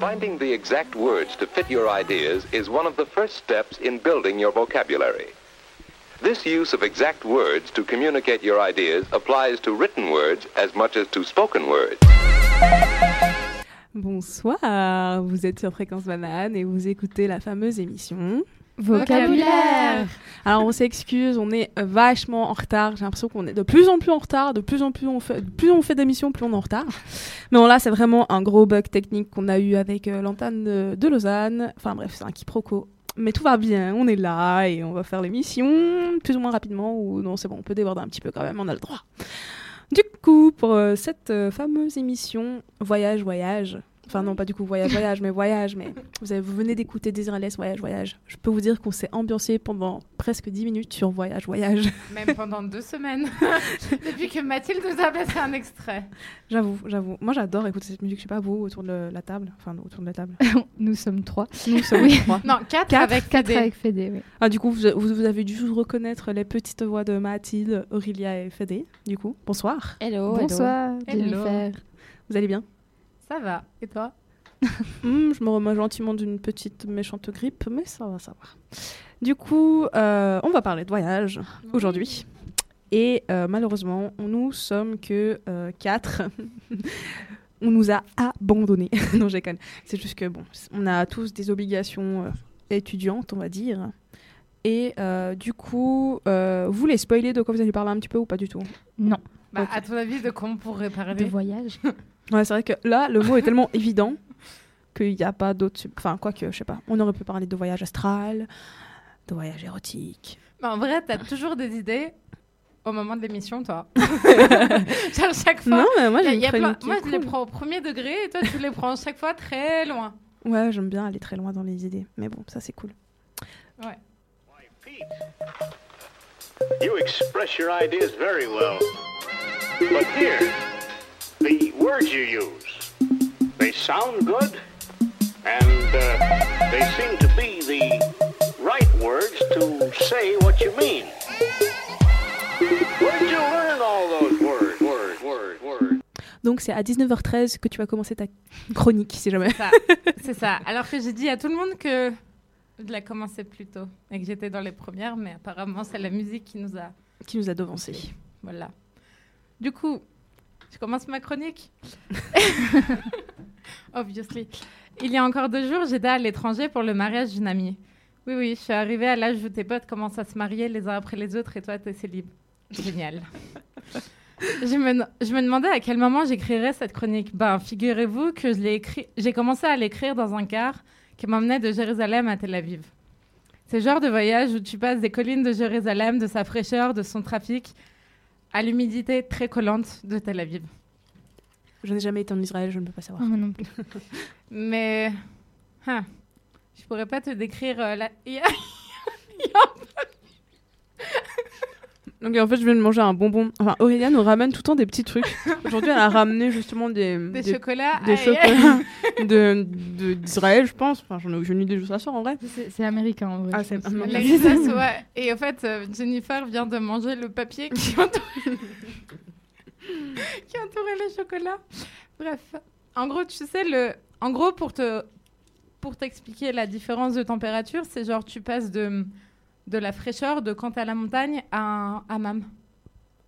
Finding the exact words to fit your ideas is one of the first steps in building your vocabulary. This use of exact words to communicate your ideas applies to written words as much as to spoken words. Bonsoir, vous êtes sur Fréquence Banane et vous écoutez la fameuse émission Vocabulaire Alors on s'excuse, on est vachement en retard. J'ai l'impression qu'on est de plus en plus en retard, de plus en plus on fait, plus on fait d'émissions, plus on est en retard. Mais bon là c'est vraiment un gros bug technique qu'on a eu avec euh, l'antenne de, Lausanne. Enfin bref, c'est un quiproquo. Mais tout va bien, on est là et on va faire l'émission plus ou moins rapidement ou non c'est bon, on peut déborder un petit peu quand même, on a le droit. Du coup, pour euh, cette euh, fameuse émission Voyage, Voyage, Enfin non, pas du coup voyage, voyage, mais voyage. Mais vous, avez, vous venez d'écouter Desireless Voyage, Voyage. Je peux vous dire qu'on s'est ambiancé pendant presque 10 minutes sur Voyage, Voyage. Même pendant deux semaines. Depuis que Mathilde nous a passé un extrait. J'avoue, j'avoue. Moi j'adore écouter cette musique. Je sais pas, vous, autour de la table. Enfin, autour de la table. Nous sommes trois. Nous sommes Oui. trois. Non, quatre, Quatre, avec Quatre Fédé. avec Fédé, oui. Ah, du coup, vous, avez dû reconnaître les petites voix de Mathilde, Aurélia et Fédé. Du coup, bonsoir. Hello. Bonsoir, Hello. Jennifer. Vous allez bien? Ça va. Et toi Hmm, je me remets gentiment d'une petite méchante grippe, mais ça va, ça va. Du coup, euh, on va parler de voyage aujourd'hui. Et euh, malheureusement, nous sommes que euh, quatre. on nous a abandonnés. non, déconne. C'est juste que, bon, on a tous des obligations euh, étudiantes, on va dire. Et euh, du coup, euh, vous les spoiler de quoi vous allez parler un petit peu ou pas du tout? Non, bah. À ton avis, de quoi on pourrait de parler voyage. Ouais, c'est vrai que là, le mot est tellement évident qu'il n'y a pas d'autre. sub- Enfin, quoi que, je sais pas. On aurait pu parler de voyage astral, de voyage érotique. Bah, En vrai, t'as toujours des idées au moment de l'émission, toi. Genre, chaque fois. Non, mais moi, j'ai Moi, je les cool. prends au premier degré et toi, tu les prends chaque fois très loin. Ouais, j'aime bien aller très loin dans les idées. Mais bon, ça, c'est cool. Ouais. You express your ideas very well. But here, the words you use, they sound good, and uh, they seem to be the right words to say what you mean. Where'd you learn all those words? Words, words, words? Donc, c'est à 19h13 que tu vas commencer ta chronique, si jamais. Ça, C'est ça. Alors que j'ai dit à tout le monde que je la commençais plus tôt et que j'étais dans les premières, mais apparemment, c'est la musique qui nous a. Qui nous a devancé. Voilà. Du coup, je commence ma chronique. Obviously. Il y a encore deux jours, j'étais à l'étranger pour le mariage d'une amie. Oui, oui, je suis arrivée à l'âge où tes potes commencent à se marier les uns après les autres et toi, t'es célib. Génial. je, me, je me demandais à quel moment j'écrirais cette chronique. Ben, figurez-vous que je l'ai écrit, j'ai commencé à l'écrire dans un car qui m'emmenait de Jérusalem à Tel Aviv. C'est le genre de voyage où tu passes des collines de Jérusalem, de sa fraîcheur, de son trafic, à l'humidité très collante de Tel Aviv. Je n'ai jamais été en Israël, je ne peux pas savoir. moi non plus. Mais hein, je pourrais pas te décrire euh, la... Il y a- il y a Donc, en fait, je viens de manger un bonbon. Enfin, Aurélia nous ramène tout le temps des petits trucs. Aujourd'hui, elle a ramené justement des, des, des- chocolats. des Aïe, chocolats de- de- d'Israël, je pense. Enfin, j'en ai aucune idée d'où ça sort en vrai. C'est c'est américain en vrai. Ah, c'est américain. Les ouais. Et en fait, euh, Jennifer vient de manger le papier qui entourait, qui entourait le chocolat. Bref, en gros, tu sais, le... en gros, pour te pour t'expliquer la différence de température, c'est genre tu passes de, de la fraîcheur de quand t'es à la montagne à un hammam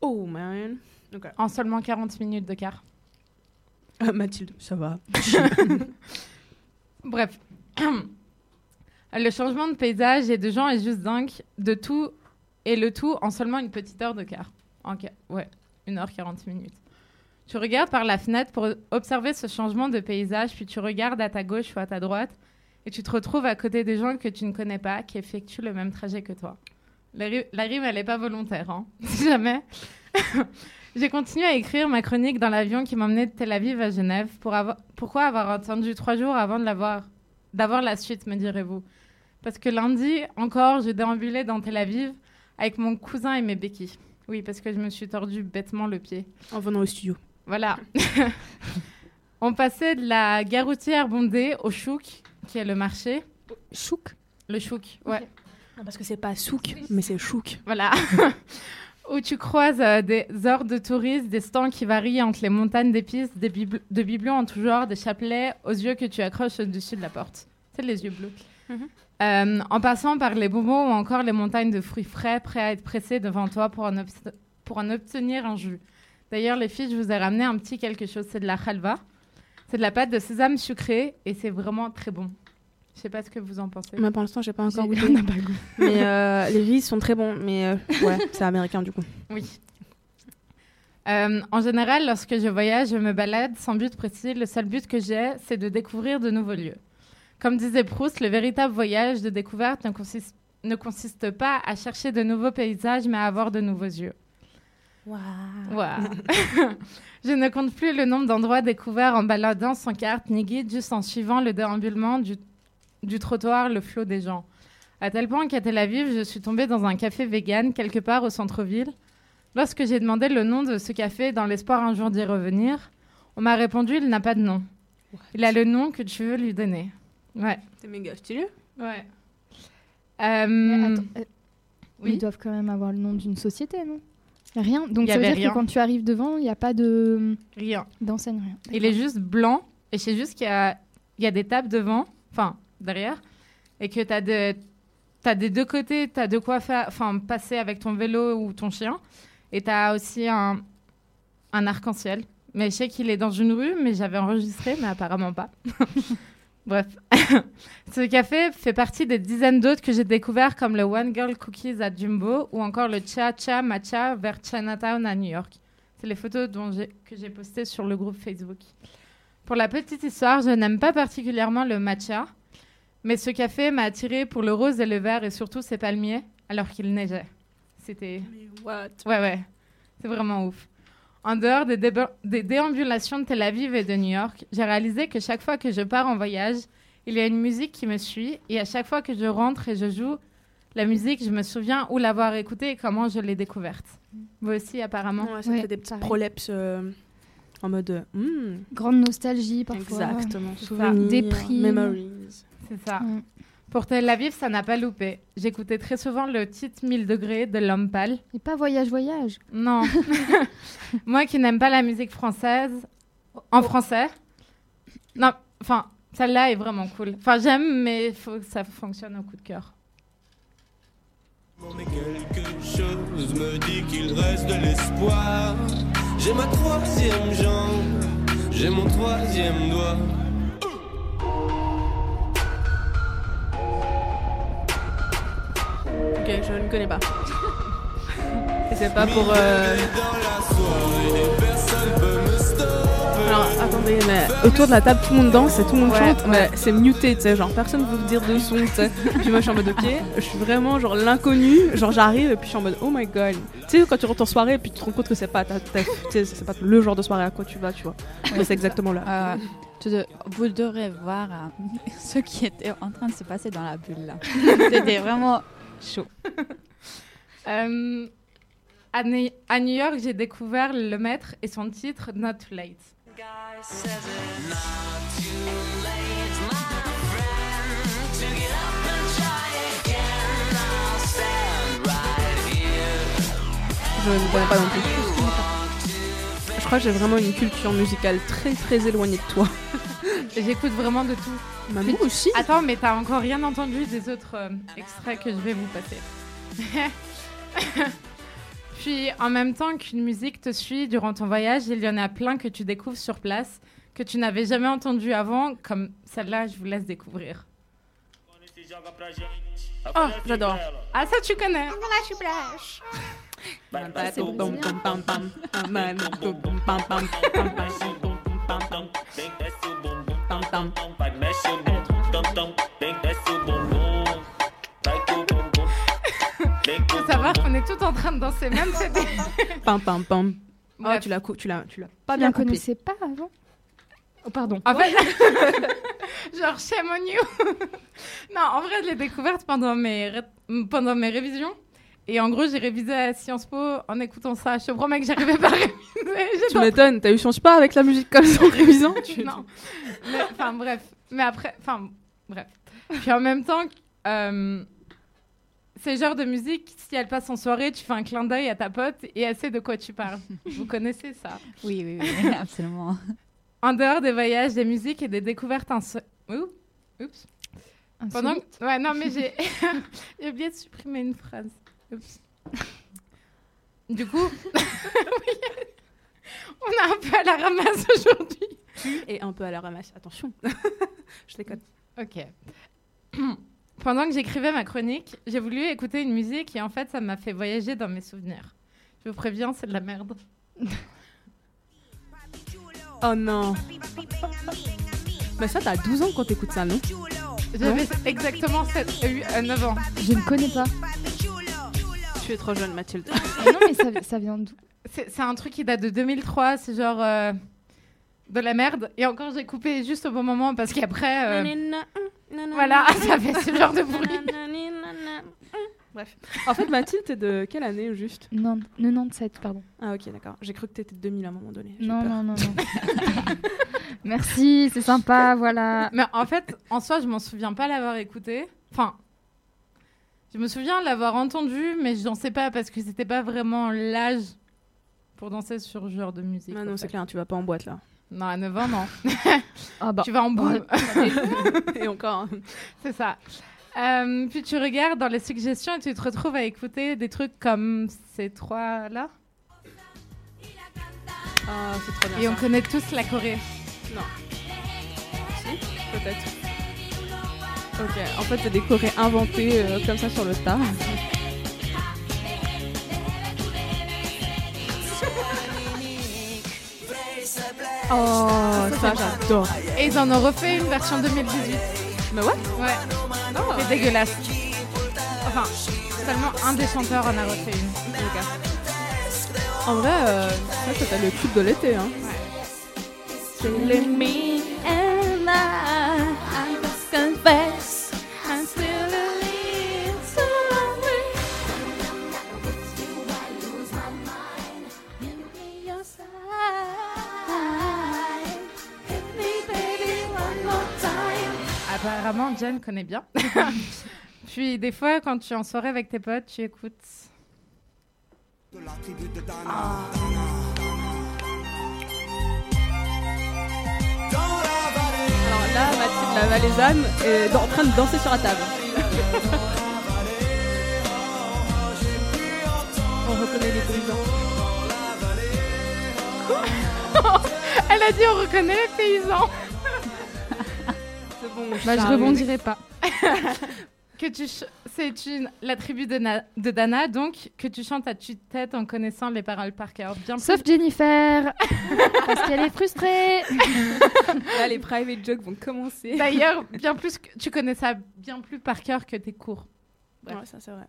Oh man. en seulement 40 minutes de quart. Ah, Mathilde, ça va. Bref. Le changement de paysage et de gens est juste dingue. De tout et le tout en seulement une petite heure de quart. En ca- ouais, 1h40 minutes. Tu regardes par la fenêtre pour observer ce changement de paysage, puis tu regardes à ta gauche ou à ta droite, et tu te retrouves à côté des gens que tu ne connais pas, qui effectuent le même trajet que toi. La, ri- la rime, elle n'est pas volontaire, hein, si jamais. J'ai continué à écrire ma chronique dans l'avion qui m'emmenait de Tel Aviv à Genève. Pour avoir... Pourquoi avoir attendu trois jours avant de l'avoir d'avoir la suite, me direz-vous? Parce que lundi, encore, je déambulais dans Tel Aviv avec mon cousin et mes béquilles. Oui, parce que je me suis tordu bêtement le pied. En venant au studio. Voilà. On passait de la gare routière bondée au chouk, qui est le marché. Chouk Le chouk, ouais. Non, parce que c'est pas souk, mais c'est chouk. Voilà. où tu croises euh, des hordes de touristes, des stands qui varient entre les montagnes d'épices, des bibl- de bibelots en tout genre, des chapelets aux yeux que tu accroches au-dessus de la porte. C'est les yeux bleus. Mhm. Euh, en passant par les bonbons ou encore les montagnes de fruits frais prêts à être pressés devant toi pour en, pour en obtenir un jus. D'ailleurs, les filles, je vous ai ramené un petit quelque chose. C'est de la halva. C'est de la pâte de sésame sucrée et c'est vraiment très bon. Je sais pas ce que vous en pensez. Mais pour l'instant, j'ai pas encore goûté. on pas mais euh, les riz sont très bons. Mais euh, ouais, c'est américain du coup. Oui. Euh, en général, lorsque je voyage, je me balade sans but précis. Le seul but que j'ai, c'est de découvrir de nouveaux lieux. Comme disait Proust, le véritable voyage de découverte ne consiste, ne consiste pas à chercher de nouveaux paysages, mais à avoir de nouveaux yeux. Je ne compte plus le nombre d'endroits découverts en baladant sans carte ni guide, juste en suivant le déambulement du, du trottoir, le flot des gens. À tel point qu'à Tel Aviv, je suis tombée dans un café vegan quelque part au centre-ville. Lorsque j'ai demandé le nom de ce café dans l'espoir un jour d'y revenir, on m'a répondu il n'a pas de nom. Il a le nom que tu veux lui donner. Ouais. C'est méga stylé. Ouais. Euh, attends, euh, oui. Ils doivent quand même avoir le nom d'une société, non? Rien. Donc Y ça veut dire rien. que quand tu arrives devant, il n'y a pas de rien. d'enseigne, rien. Il est juste blanc et c'est juste qu'il y a, y a des tables devant, enfin derrière, et que tu as, de, t'as des deux côtés, tu as de quoi faire, enfin, passer avec ton vélo ou ton chien. Et tu as aussi un, un arc-en-ciel. Mais je sais qu'il est dans une rue, mais j'avais enregistré, mais apparemment pas. Bref. Ce café fait partie des dizaines d'autres que j'ai découverts, comme le One Girl Cookies à Jumbo ou encore le Cha Cha Matcha vers Chinatown à New York. C'est les photos dont que j'ai postées sur le groupe Facebook. Pour la petite histoire, je n'aime pas particulièrement le matcha, mais ce café m'a attiré pour le rose et le vert et surtout ses palmiers alors qu'il neigeait. C'était What? Ouais, ouais. C'est vraiment ouf. En dehors des, des déambulations de Tel Aviv et de New York, j'ai réalisé que chaque fois que je pars en voyage, il y a une musique qui me suit et à chaque fois que je rentre et je joue la musique, je me souviens où l'avoir écoutée et comment je l'ai découverte. Vous aussi, apparemment. Ouais, ça Ouais, fait des petits pareil. prolepses euh, en mode. hmm, Grande nostalgie parfois. exactement. Souvenirs, Déprime. memories. C'est ça. Mm. Pour Tel Aviv, ça n'a pas loupé. J'écoutais très souvent le titre 1000 degrés de l'homme pâle. Et pas voyage voyage. Non. Moi qui n'aime pas la musique française, en français. Non, enfin, celle-là est vraiment cool. Enfin, j'aime, mais il faut que ça fonctionne au coup de cœur. Mais quelque chose me dit qu'il reste de l'espoir. J'ai ma troisième jambe, j'ai mon troisième doigt. Ne connais pas. Et c'est pas pour. euh. Alors attendez, mais autour de la table tout le monde danse et tout le monde Ouais, chante, ouais. mais c'est muté, tu sais, genre personne veut dire de son, tu sais. Puis moi je suis en mode ok, je suis vraiment genre l'inconnu, genre j'arrive et puis je suis en mode oh my god. Tu sais, quand tu rentres en soirée et puis tu te rends compte que c'est pas, ta- ta- tu sais, c'est pas le genre de soirée à quoi tu vas, tu vois. Mais c'est exactement là. Euh, tu de- vous devrez voir euh, ce qui était en train de se passer dans la bulle là. C'était vraiment chaud. Euh, à, New- à New York, j'ai découvert le maître et son titre Not Too Late. Je ne connais pas non plus. Je crois que j'ai vraiment une culture musicale très très éloignée de toi. J'écoute vraiment de tout. Maman aussi. Attends, mais t'as encore rien entendu des autres euh, extraits que je vais vous passer. Puis, en même temps qu'une musique te suit durant ton voyage, il y en a plein que tu découvres sur place, que tu n'avais jamais entendu avant, comme celle-là, je vous laisse découvrir. Oh, j'adore. Ah, ça, tu connais faut savoir qu'on est tout en train de danser, même c'était... Pam pam pam. Oh, Bref. tu l'as tu l'as tu l'as Pas bien connaissais pas avant. Oh pardon. En fait, genre shame on you. non, en vrai, je l'ai découverte pendant mes, pendant mes révisions. Et en gros, j'ai révisé à Sciences Po en écoutant ça. Je te promets que j'arrivais pas à réviser. Tu m'étonnes, t'as eu Sciences pas avec la musique comme ça en révisant tu... non. Enfin, bref. Mais après, enfin, bref. Puis en même temps, euh, C'est le genre de musique, si elle passe en soirée, tu fais un clin d'œil à ta pote et elle sait de quoi tu parles. Vous connaissez ça? Oui, oui, oui, absolument. En dehors des voyages, des musiques et des découvertes inso- Ouh, Oups. Pendant que- Ouais, non, mais j'ai j'ai oublié de supprimer une phrase. Oups. Du coup, oui. on est un peu à la ramasse aujourd'hui. Et un peu à la ramasse. Attention. Je déconne. Ok. Pendant que j'écrivais ma chronique, j'ai voulu écouter une musique et en fait, ça m'a fait voyager dans mes souvenirs. Je vous préviens, c'est de la merde. Oh non. Mais ça, t'as 12 ans quand t'écoutes ça, non? J'avais exactement 7, euh, 9 ans. Je ne connais pas. Tu es trop jeune, Mathilde. Mais non, mais ça, ça vient d'où? C'est c'est un truc qui date de 2003, c'est genre euh, de la merde. Et encore, j'ai coupé juste au bon moment parce qu'après, euh, voilà, ça fait ce genre de bruit. Bref. En fait, Mathilde, t'es de quelle année au juste? Non, 97, pardon. Ah, ok, d'accord. J'ai cru que t'étais de 2000 à un moment donné. Non, peur. non, non, non. Merci, c'est sympa, voilà. Mais en fait, en soi, je m'en souviens pas l'avoir écouté. Enfin, je me souviens l'avoir entendu, mais je n'en sais pas parce que c'était pas vraiment l'âge pour danser sur ce genre de musique. Ah non, c'est clair, tu vas pas en boîte là. Non, à 9 ans, non. Ah bah, tu vas en boule. Et encore. hein. C'est ça. Euh, puis tu regardes dans les suggestions et tu te retrouves à écouter des trucs comme ces trois-là. Ah, c'est trop bien. Et on connaît tous la Corée. Si, peut-être. Ok, en fait, c'est des chorés inventés euh, comme ça sur le tas. Oh, ça j'adore. Et ils en ont refait une version 2018. Mais ouais, Ouais. C'est dégueulasse. Enfin, seulement un des chanteurs en a refait une. en vrai, euh, ça c'était le tube de l'été. Hein. Jen connaît bien. Puis des fois, quand tu es en soirée avec tes potes, tu écoutes. Alors là, Mathilde la Valaisanne est en train de danser sur la table. On reconnaît les paysans. Elle a dit on reconnaît les paysans. Bon, bah, je rebondirai pas. Que tu ch- c'est une la tribu de, Na- de Dana donc que tu chantes à tue-tête en connaissant les paroles par cœur. Bien plus- Sauf Jennifer, parce qu'elle est frustrée. Là, les private jokes vont commencer. D'ailleurs, bien plus que tu connais ça bien plus par cœur que tes cours. Ouais, ça c'est vrai.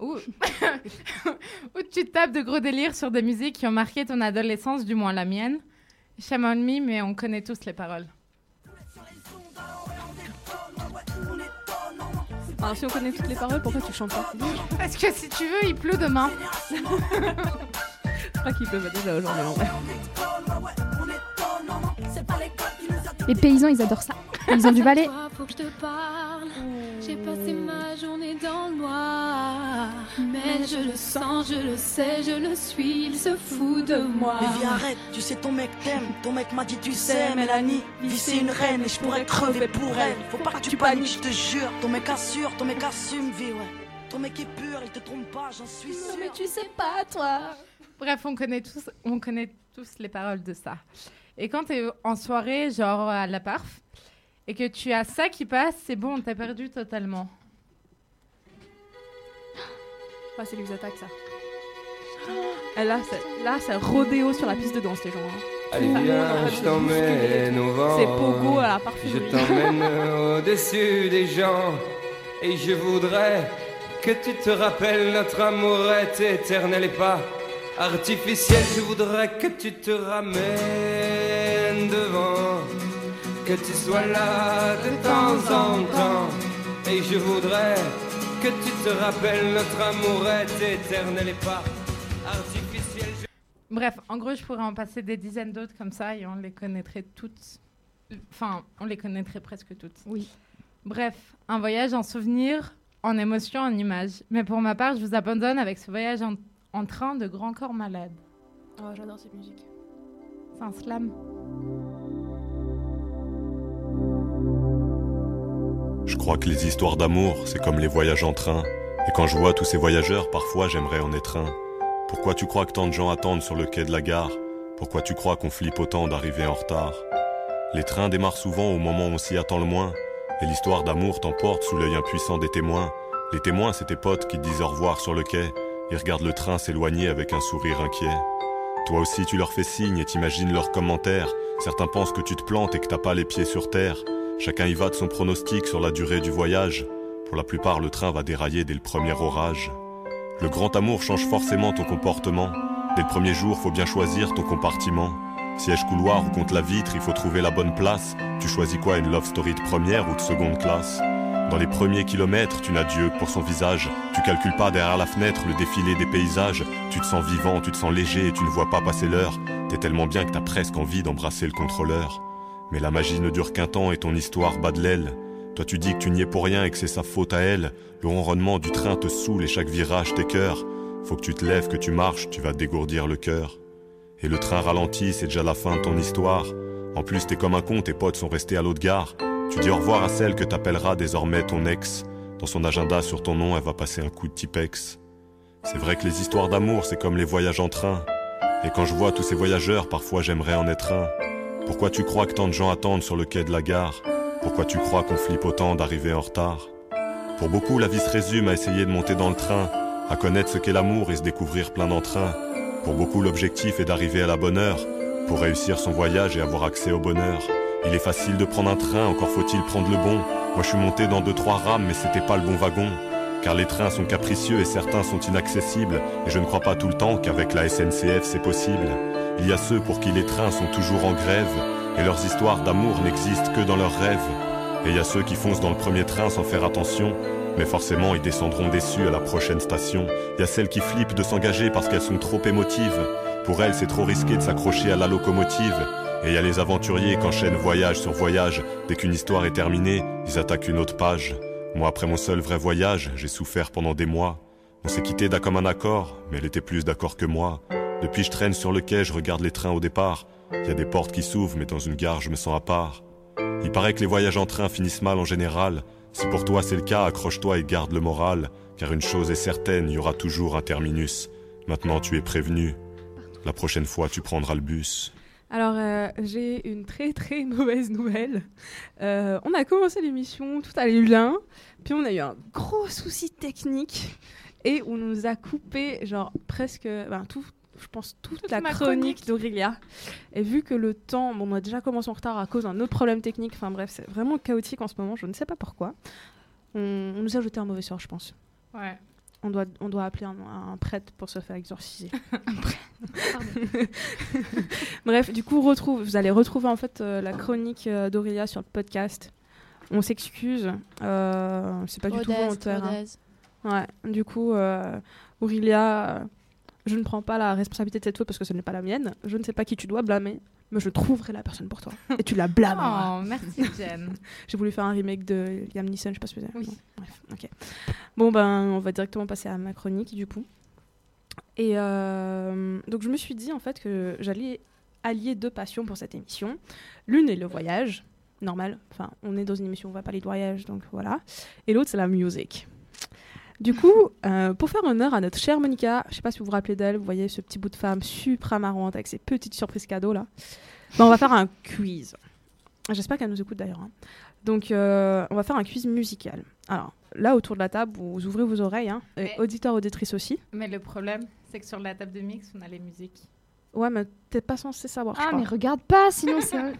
Ou ou tu tapes de gros délires sur des musiques qui ont marqué ton adolescence, du moins la mienne. Shame on me, mais on connaît tous les paroles. Alors si on connaît toutes les paroles, pourquoi tu chantes pas Parce que si tu veux, il pleut demain. Je crois qu'ils peuvent déjà aujourd'hui en vrai. Les paysans, ils adorent ça. Ils ont du balai. Je le sens, je le sais, je le suis. Il se fout de moi. Mais viens arrête, tu sais ton mec t'aime, ton mec m'a dit tu sais Mélanie, vie c'est une reine et je pourrais crever pour elle. Faut pas que tu paniques, je te jure, ton mec assure, ton mec assume vie ouais. Ton mec est pur, il te trompe pas, j'en suis sûr. mais tu sais pas, toi. Bref, on connaît tous, on connaît tous les paroles de ça. Et quand tu es en soirée, genre à la parf, et que tu as ça qui passe, c'est bon, t'as perdu totalement. Ah, c'est les attaques ça. Là, c'est, là, c'est rodéo sur la piste de danse, les gens. hein. Allez viens, je t'emmène au vent. C'est Pogo à la Je parfumerie. t'emmène au-dessus des gens et je voudrais que tu te rappelles notre amour est éternel et pas artificiel. Je voudrais que tu te ramènes devant, que tu sois là de temps en temps et je voudrais que tu te rappelles notre amour est éternel et pas artificiel. Je- Bref, en gros, je pourrais en passer des dizaines d'autres comme ça et on les connaîtrait toutes. Enfin, on les connaîtrait presque toutes. Oui. Bref, un voyage en souvenir en émotion, en images. Mais pour ma part, je vous abandonne avec ce voyage en, en train de Grand Corps Malade. Oh, j'adore cette musique. C'est un slam. Je crois que les histoires d'amour, c'est comme les voyages en train. Et quand je vois tous ces voyageurs, parfois j'aimerais en être un. Pourquoi tu crois que tant de gens attendent sur le quai de la gare? Pourquoi tu crois qu'on flippe autant d'arriver en retard? Les trains démarrent souvent au moment où on s'y attend le moins. Et l'histoire d'amour t'emporte sous l'œil impuissant des témoins. Les témoins, c'est tes potes qui disent au revoir sur le quai. Ils regardent le train s'éloigner avec un sourire inquiet. Toi aussi, tu leur fais signe et t'imagines leurs commentaires. Certains pensent que tu te plantes et que t'as pas les pieds sur terre. Chacun y va de son pronostic sur la durée du voyage. Pour la plupart, le train va dérailler dès le premier orage. Le grand amour change forcément ton comportement. Dès le premier jour, faut bien choisir ton compartiment. Siège couloir ou contre la vitre, il faut trouver la bonne place. Tu choisis quoi, une love story de première ou de seconde classe? Dans les premiers kilomètres, tu n'as Dieu pour son visage. Tu calcules pas derrière la fenêtre le défilé des paysages. Tu te sens vivant, tu te sens léger et tu ne vois pas passer l'heure. T'es tellement bien que t'as presque envie d'embrasser le contrôleur. Mais la magie ne dure qu'un temps et ton histoire bat de l'aile. Toi tu dis que tu n'y es pour rien et que c'est sa faute à elle. Le ronronnement du train te saoule et chaque virage t'écœure. Faut que tu te lèves, que tu marches, tu vas dégourdir le cœur. Et le train ralentit, c'est déjà la fin de ton histoire. En plus t'es comme un con, tes potes sont restés à l'autre gare. Tu dis au revoir à celle que t'appelleras désormais ton ex. Dans son agenda sur ton nom, elle va passer un coup de Tipex. C'est vrai que les histoires d'amour, c'est comme les voyages en train. Et quand je vois tous ces voyageurs, parfois j'aimerais en être un. Pourquoi tu crois que tant de gens attendent sur le quai de la gare? Pourquoi tu crois qu'on flippe autant d'arriver en retard? Pour beaucoup, la vie se résume à essayer de monter dans le train, à connaître ce qu'est l'amour et se découvrir plein d'entrain. Pour beaucoup, l'objectif est d'arriver à la bonne heure, pour réussir son voyage et avoir accès au bonheur. Il est facile de prendre un train, encore faut-il prendre le bon. Moi je suis monté dans deux trois rames, mais c'était pas le bon wagon. Car les trains sont capricieux et certains sont inaccessibles, et je ne crois pas tout le temps qu'avec la SNCF c'est possible. Il y a ceux pour qui les trains sont toujours en grève, et leurs histoires d'amour n'existent que dans leurs rêves. Et il y a ceux qui foncent dans le premier train sans faire attention, mais forcément ils descendront déçus à la prochaine station. Il y a celles qui flippent de s'engager parce qu'elles sont trop émotives. Pour elles c'est trop risqué de s'accrocher à la locomotive. Et il y a les aventuriers qui enchaînent voyage sur voyage. Dès qu'une histoire est terminée, ils attaquent une autre page. Moi, après mon seul vrai voyage, j'ai souffert pendant des mois. On s'est quitté d'un commun accord, mais elle était plus d'accord que moi. Depuis, je traîne sur le quai, je regarde les trains au départ. Il y a des portes qui s'ouvrent, mais dans une gare, je me sens à part. Il paraît que les voyages en train finissent mal en général. Si pour toi c'est le cas, accroche-toi et garde le moral. Car une chose est certaine, il y aura toujours un terminus. Maintenant, tu es prévenu. La prochaine fois, tu prendras le bus. Alors, euh, j'ai une très très mauvaise nouvelle. Euh, on a commencé l'émission, tout allait bien, puis on a eu un gros souci technique et on nous a coupé, genre presque, ben, tout, je pense, toute, Toute la chronique chronique. d'Aurélia. Et vu que le temps, bon, on a déjà commencé en retard à cause d'un autre problème technique, enfin bref, c'est vraiment chaotique en ce moment, je ne sais pas pourquoi. On, on nous a jeté un mauvais sort, je pense. Ouais. On doit, on doit appeler un, un prêtre pour se faire exorciser. Bref, du coup, retrouve, vous allez retrouver en fait euh, la chronique euh, d'Aurélia sur le podcast. On s'excuse, euh, c'est pas du tout volontaire. hein. Ouais, du coup, euh, Aurélia, euh, je ne prends pas la responsabilité de cette faute parce que ce n'est pas la mienne. Je ne sais pas qui tu dois blâmer, mais je trouverai la personne pour toi. Et tu la blâmeras. Oh, merci Jen. J'ai voulu faire un remake de Liam Neeson, je sais pas si vous avez. Oui. Bref, ok. Bon, ben, on va directement passer à ma chronique, du coup. Et euh, donc, je me suis dit, en fait, que j'allais allier deux passions pour cette émission. L'une est le voyage, normal. Enfin, on est dans une émission où on va parler de voyage, donc voilà. Et l'autre, c'est la musique. Du coup, euh, pour faire honneur à notre chère Monica, je sais pas si vous vous rappelez d'elle, vous voyez ce petit bout de femme super marrante avec ses petites surprises cadeaux là. On va faire un quiz. J'espère qu'elle nous écoute d'ailleurs. hein. Donc, euh, on va faire un quiz musical. Alors, là, autour de la table, vous ouvrez vos oreilles, hein, et auditeurs, auditrices aussi. Mais le problème, c'est que sur la table de mix, on a les musiques. Ouais, mais t'es pas censé savoir. je Ah, crois. mais regarde pas, sinon c'est.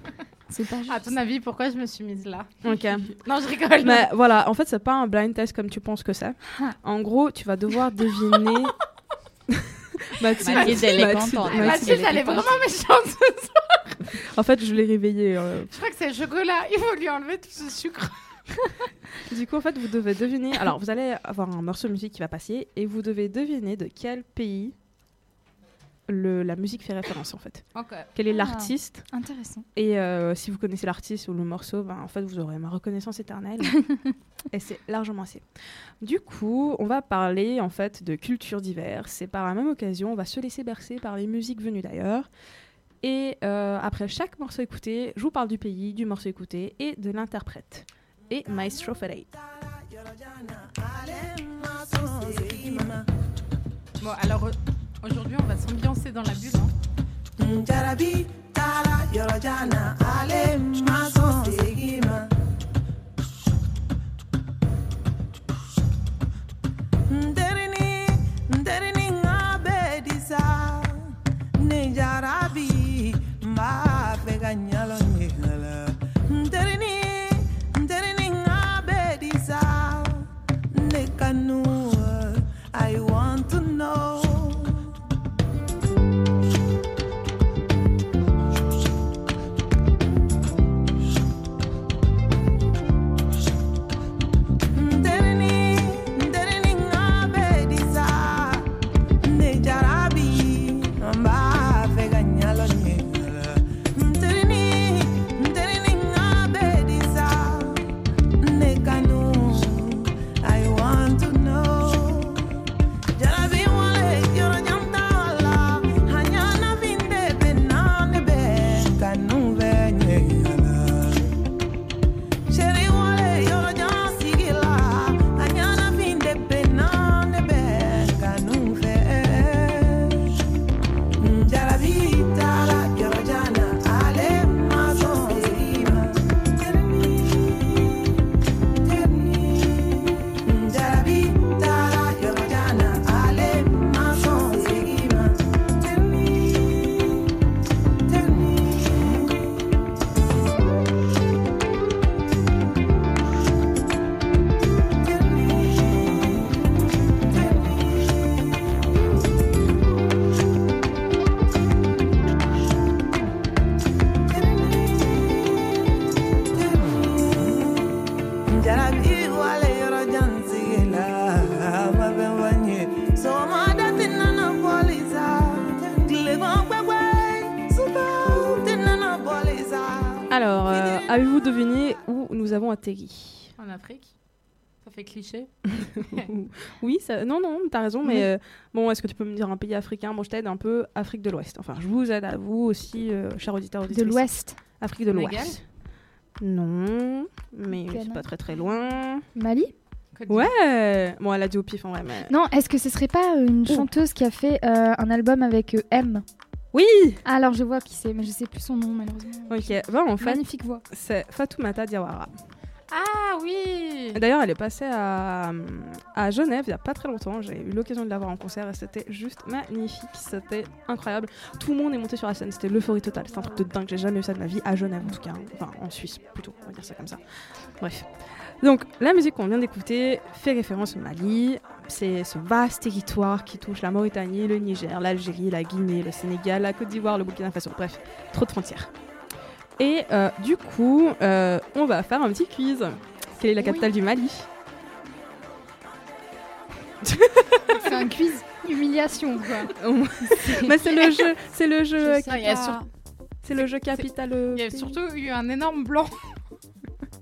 C'est pas juste. À ton avis, pourquoi je me suis mise là Ok. Non, je rigole. mais voilà, en fait, c'est pas un blind test comme tu penses que c'est. En gros, tu vas devoir deviner. Mathilde, Mathilde, elle est contente. Mathilde, Mathilde, elle est vraiment méchante. En fait, je l'ai réveillée. euh, Je crois que c'est le chocolat. Il faut lui enlever tout ce sucre. Du coup, en fait, vous devez deviner. Alors, vous allez avoir un morceau de musique qui va passer et vous devez deviner de quel pays le, la musique fait référence en fait. Quel est Ah. l'artiste Intéressant. Et euh, si vous connaissez l'artiste ou le morceau, ben, en fait, vous aurez ma reconnaissance éternelle. et c'est largement assez. Du coup, on va parler en fait de culture diverses. Et par la même occasion, on va se laisser bercer par les musiques venues d'ailleurs. Et euh, après chaque morceau écouté, je vous parle du pays, du morceau écouté et de l'interprète. Et Maestro Fade. Bon, alors euh, aujourd'hui, on va s'ambiancer dans la bulle. hein. En Afrique? Ça fait cliché. Oui, ça... non, non, t'as raison, mais Oui. euh, bon, est-ce que tu peux me dire un pays africain? Bon, je t'aide un peu, Afrique de l'Ouest. Enfin, je vous aide à vous aussi, euh, chers auditeurs De l'Ouest. Afrique de l'Ouest. Non, mais c'est pas très très loin. Mali? Ouais Bon, elle a dit au pif en vrai, mais... Non, est-ce que ce serait pas une chanteuse qui a fait euh, un album avec euh, M? Oui Ah, Alors je vois qui c'est, mais je sais plus son nom malheureusement. Ok, bah en fait, Magnifique voix. c'est Fatoumata Diawara. Ah oui D'ailleurs, elle est passée à, à Genève il y a pas très longtemps. J'ai eu l'occasion de la voir en concert et c'était juste magnifique. C'était incroyable. Tout le monde est monté sur la scène. C'était l'euphorie totale. C'est un truc de dingue. J'ai jamais vu ça de ma vie à Genève en tout cas. hein. Enfin, en Suisse plutôt. On va dire ça comme ça. Bref. Donc, la musique qu'on vient d'écouter fait référence au Mali. C'est ce vaste territoire qui touche la Mauritanie, le Niger, l'Algérie, la Guinée, le Sénégal, la Côte d'Ivoire, le Burkina Faso. Bref, trop de frontières. Et euh, du coup, euh, on va faire un petit quiz. Quelle est la capitale du Mali? C'est un quiz humiliation quoi. Mais c'est le jeu, c'est le jeu, Je sais, il y a sur- c'est le jeu capital. euh, Il y a surtout eu un énorme blanc.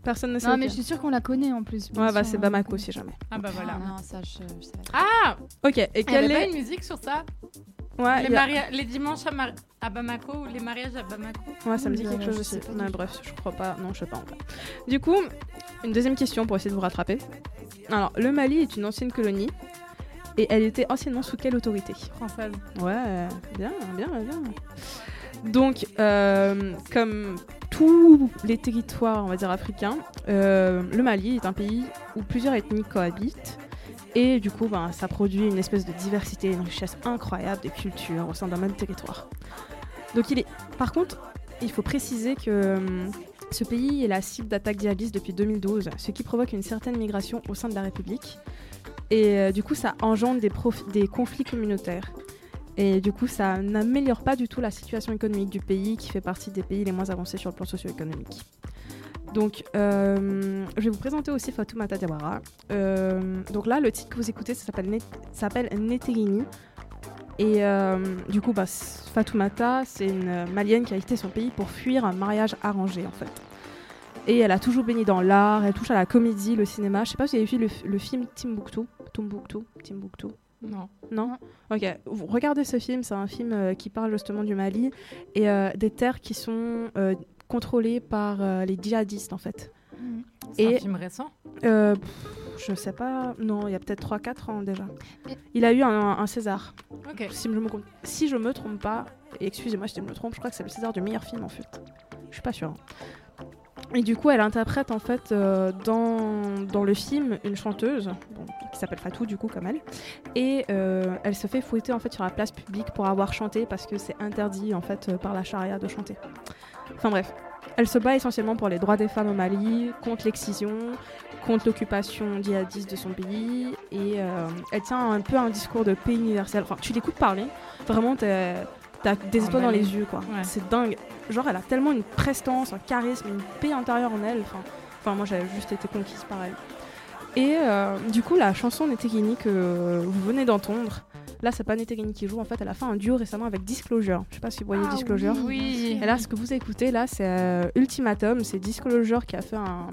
Personne ne sait. Non mais je suis sûre qu'on la connaît en plus. Ouais, bah c'est hein. Bamako si jamais. Ah bah voilà. Non, ça, je, je savais. Ah Ok, et Il y quelle avait pas est une musique sur ça? Ouais, les, a- les dimanches à, Mar- à Bamako ou les mariages à Bamako Ouais, ça me dit quelque chose aussi. bref, je crois pas. Non, je sais pas en fait. Du coup, une deuxième question pour essayer de vous rattraper. Alors, le Mali est une ancienne colonie et elle était anciennement sous quelle autorité? Française. Ouais, bien, bien, bien. Donc, euh, comme tous les territoires, on va dire africains, euh, le Mali est un pays où plusieurs ethnies cohabitent. Et du coup, ben, ça produit une espèce de diversité, une richesse incroyable des cultures au sein d'un même territoire. Donc, il est. Par contre, il faut préciser que hum, ce pays est la cible d'attaques djihadistes depuis 2012, ce qui provoque une certaine migration au sein de la République. Et euh, du coup, ça engendre des, des conflits communautaires. Et du coup, ça n'améliore pas du tout la situation économique du pays, qui fait partie des pays les moins avancés sur le plan socio-économique. Donc, euh, je vais vous présenter aussi Fatoumata Diawara. Euh, donc là, le titre que vous écoutez, ça s'appelle Neterini. Et euh, du coup, bah, Fatoumata, c'est une malienne qui a quitté son pays pour fuir un mariage arrangé en fait. Et elle a toujours baigné dans l'art, elle touche à la comédie, le cinéma. Je sais pas si vous avez vu le, film Timbuktu. Timbuktu. Timbuktu. Non. Non Ok. Vous regardez ce film, c'est un film euh, qui parle justement du Mali et euh, des terres qui sont euh, contrôlées par euh, les djihadistes en fait. C'est un film récent? euh, pff, Je sais pas. Non, il y a peut-être 3-4 ans déjà. Il a eu un, un César. Si je me, si je me trompe pas, et excusez-moi si je me trompe, je crois que c'est le César du meilleur film en fait. Je suis pas sûre. hein. Et du coup, elle interprète en fait euh, dans, dans le film une chanteuse bon, qui s'appelle Fatou du coup comme elle, et euh, elle se fait fouetter en fait sur la place publique pour avoir chanté parce que c'est interdit en fait euh, par la charia de chanter. Enfin bref, elle se bat essentiellement pour les droits des femmes au Mali, contre l'excision, contre l'occupation djihadiste de son pays, et euh, elle tient un peu un discours de paix universel. Enfin, tu l'écoutes parler, vraiment t'as des étoiles dans les yeux quoi. Ouais. C'est dingue. Genre elle a tellement une prestance, un charisme, une paix intérieure en elle. Enfin, enfin moi j'ai juste été conquise par elle. Et euh, du coup la chanson Netegini que vous venez d'entendre, là c'est pas Netegini qui joue, en fait elle a fait un duo récemment avec Disclosure. Je sais pas si vous voyez Ah Disclosure. oui. Et là ce que vous écoutez là c'est euh, Ultimatum, c'est Disclosure qui a fait un,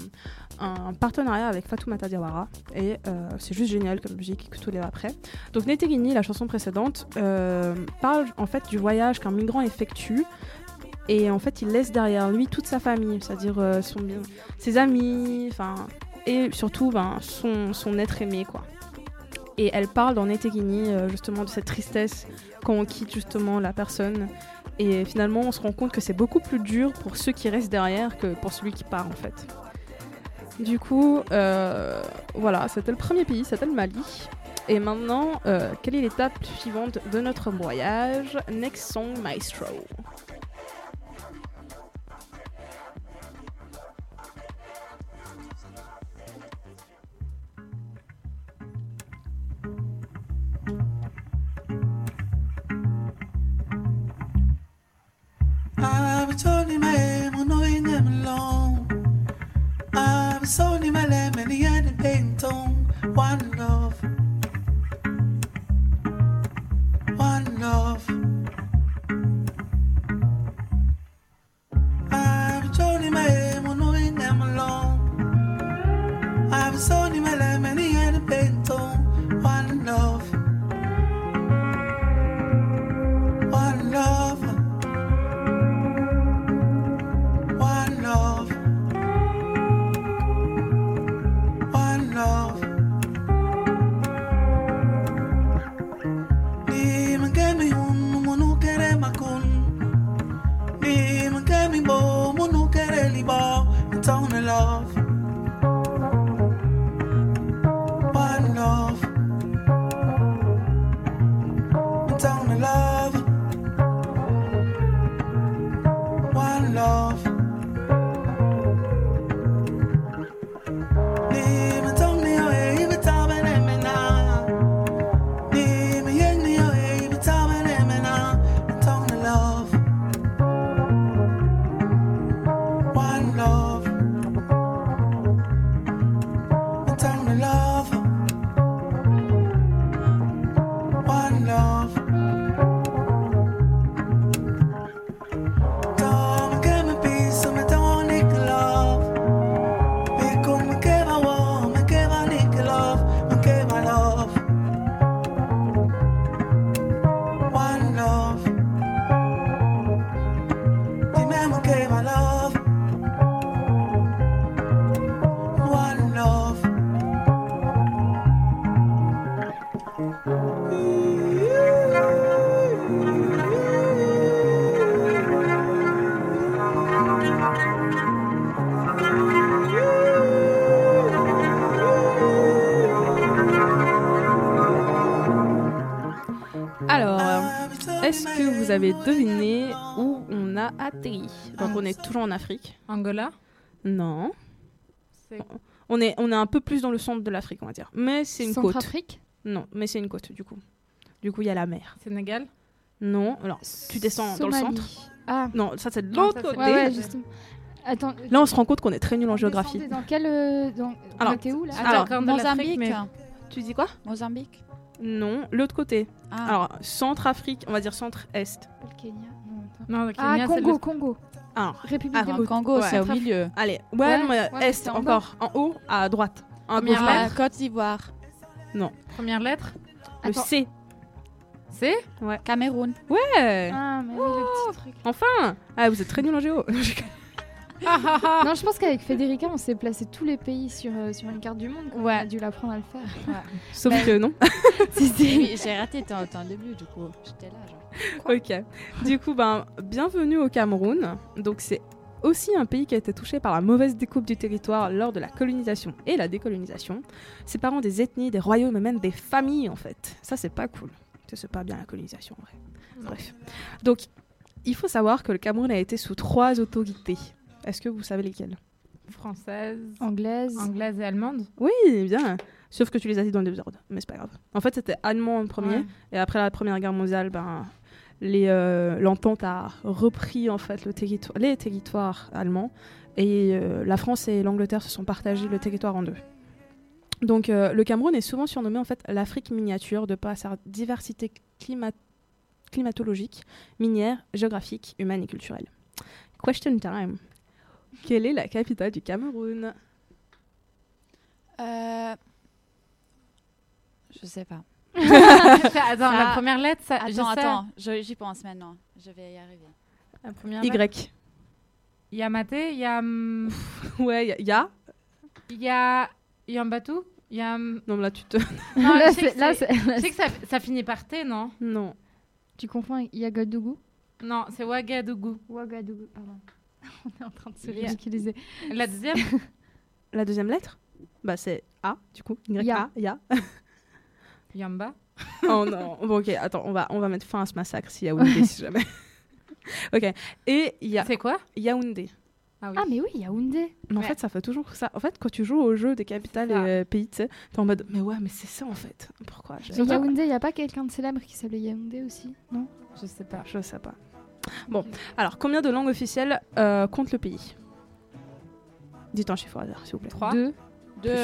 un partenariat avec Fatoumata Diawara et euh, c'est juste génial comme musique, écoutez-les après. Donc Netegini, la chanson précédente, euh, parle en fait du voyage qu'un migrant effectue et en fait il laisse derrière lui toute sa famille, c'est-à-dire euh, son, ses amis, enfin et surtout ben, son, son être aimé quoi. Et elle parle dans Netegini euh, justement de cette tristesse quand on quitte justement la personne et finalement on se rend compte que c'est beaucoup plus dur pour ceux qui restent derrière que pour celui qui part en fait. Du coup, euh, voilà, c'était le premier pays, c'était le Mali. Et maintenant, euh, quelle est l'étape suivante de notre voyage? Next song maestro. Toujours en Afrique. Angola Non. C'est- On est, on est un peu plus dans le centre de l'Afrique, on va dire. Mais c'est une côte. Centrafrique Non, mais c'est une côte, du coup. Du coup, il y a la mer. Sénégal Non, alors, tu descends dans le centre. Ah. Non, ça c'est de Non, l'autre ça, c'est- côté. Ouais, ouais, justement. Attends. Là, on se rend compte qu'on est très nul en géographie. Dans quel. euh, Dans... Alors, t'es où là alors, Mozambique. mais- Tu dis quoi Mozambique. Non, l'autre côté. Ah. Alors, centre-Afrique, on va dire centre-est. Le Kenya. Non, le Ah, Kenya, c'est Congo, le- Congo. Alors, République Ah, Non, démocratique. Congo, Ouais. c'est au milieu. allez, ouais, Ouais, non, ouais, est encore. En haut, à droite. Première gauche. lettre. Côte d'Ivoire. Première lettre. Le Attends. C. C'est Cameroun. Ouais. Ah, mais oui, le petit truc. Enfin. Ah, vous êtes très nul en géo. Non, je pense qu'avec Federica, on s'est placé tous les pays sur, euh, sur une carte du monde. quoi. Ouais. On a dû l'apprendre à le faire. Sauf Mais- que non. Oui, j'ai raté ton, ton début, du coup. J'étais là, genre. Ok. Du coup, ben, bienvenue au Cameroun. Donc, c'est aussi un pays qui a été touché par la mauvaise découpe du territoire lors de la colonisation et la décolonisation, séparant des ethnies, des royaumes et même des familles, en fait. Ça, c'est pas cool. Ça, C'est pas bien la colonisation, en vrai. Bref. Donc, il faut savoir que le Cameroun a été sous trois autorités. Est-ce que vous savez lesquelles? Française, Anglaise. anglaise et allemande. Oui, bien. Sauf que tu les as dit dans le désordre, mais c'est pas grave. En fait, c'était allemand en premier, Ouais. et après la Première Guerre mondiale, ben, euh, l'entente a repris en fait les territoires allemands, et euh, la France et l'Angleterre se sont partagés le territoire en deux. Donc, euh, le Cameroun est souvent surnommé en fait l'Afrique miniature de par sa diversité climat- climatologique, minière, géographique, humaine et culturelle. Question time. Quelle est la capitale du Cameroun? Je sais pas. attends, la première lettre, ça, Attends, attends, je- j'y pense maintenant. Je vais y arriver. La première. Y. Il y a Maté, il y a. hum, Ouais, il y, a. Il y a. Il y a un bateau Il y a. hum, Non, mais là, tu te. Non, Là, je sais que c'est- là, c'est- c'est- je sais que ça, ça finit par T, non? Non. Tu confonds avec Yagadougou Non, c'est Ouagadougou. Ouagadougou, pardon. On est en train de se ridiculiser. La deuxième? La deuxième lettre? Bah, c'est A, du coup. Y, Ya. A, Ya. Yamba? oh non. Bon, ok, attends, on va, on va mettre fin à ce massacre si Yaoundé, si jamais. ok. Et il y a C'est quoi? Yaoundé. Ah oui. Ah, mais oui, Yaoundé. Mais en Ouais. fait, ça fait toujours ça. En fait, quand tu joues au jeu des capitales et euh, pays, tu sais, t'es en mode, mais ouais, mais c'est ça en fait. Pourquoi? Pas. Yaoundé, il n'y a pas quelqu'un de célèbre qui s'appelait Yaoundé aussi Non? Je sais pas. Je sais pas. Bon, alors, combien de langues officielles euh, compte le pays? Dites un chiffre au hasard, s'il vous plaît. 3, Deux, 2,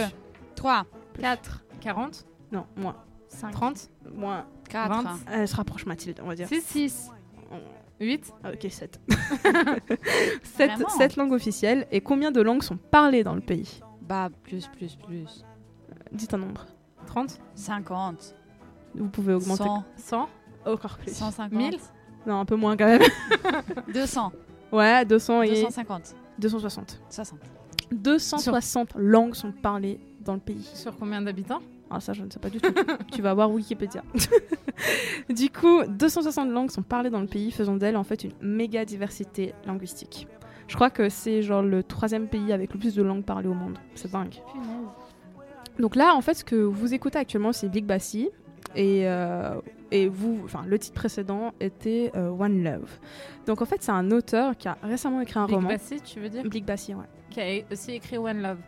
3, 4, 40, Non, moins. 5. 30, Moins. 4. Vingt. Elle se rapproche, Mathilde, on va dire. 6, 6. 8. Ok, 7. 7, Vraiment langues officielles. Et combien de langues sont parlées dans le pays? Bah, plus, plus, plus. Dites un nombre. 30, 50, Vous pouvez augmenter 100, 100, encore plus. 150, 1000, Non, un peu moins quand même. 200, Ouais, 200 et 250, 260. 60. 260 langues sont parlées dans le pays. sur combien d'habitants? Ah, ça, je ne sais pas du tout. tu vas voir Wikipédia. du coup, 260 langues sont parlées dans le pays, faisant d'elle en fait une méga diversité linguistique. Je crois que c'est genre le troisième pays avec le plus de langues parlées au monde. C'est dingue. Donc là, en fait, ce que vous écoutez actuellement, c'est Big Bassi. Et, euh, et vous, enfin, le titre précédent était euh, One Love. Donc en fait, c'est un auteur qui a récemment écrit un Big roman. Bassi, tu veux dire? Big Bassi, ouais. Qui a aussi écrit One Love.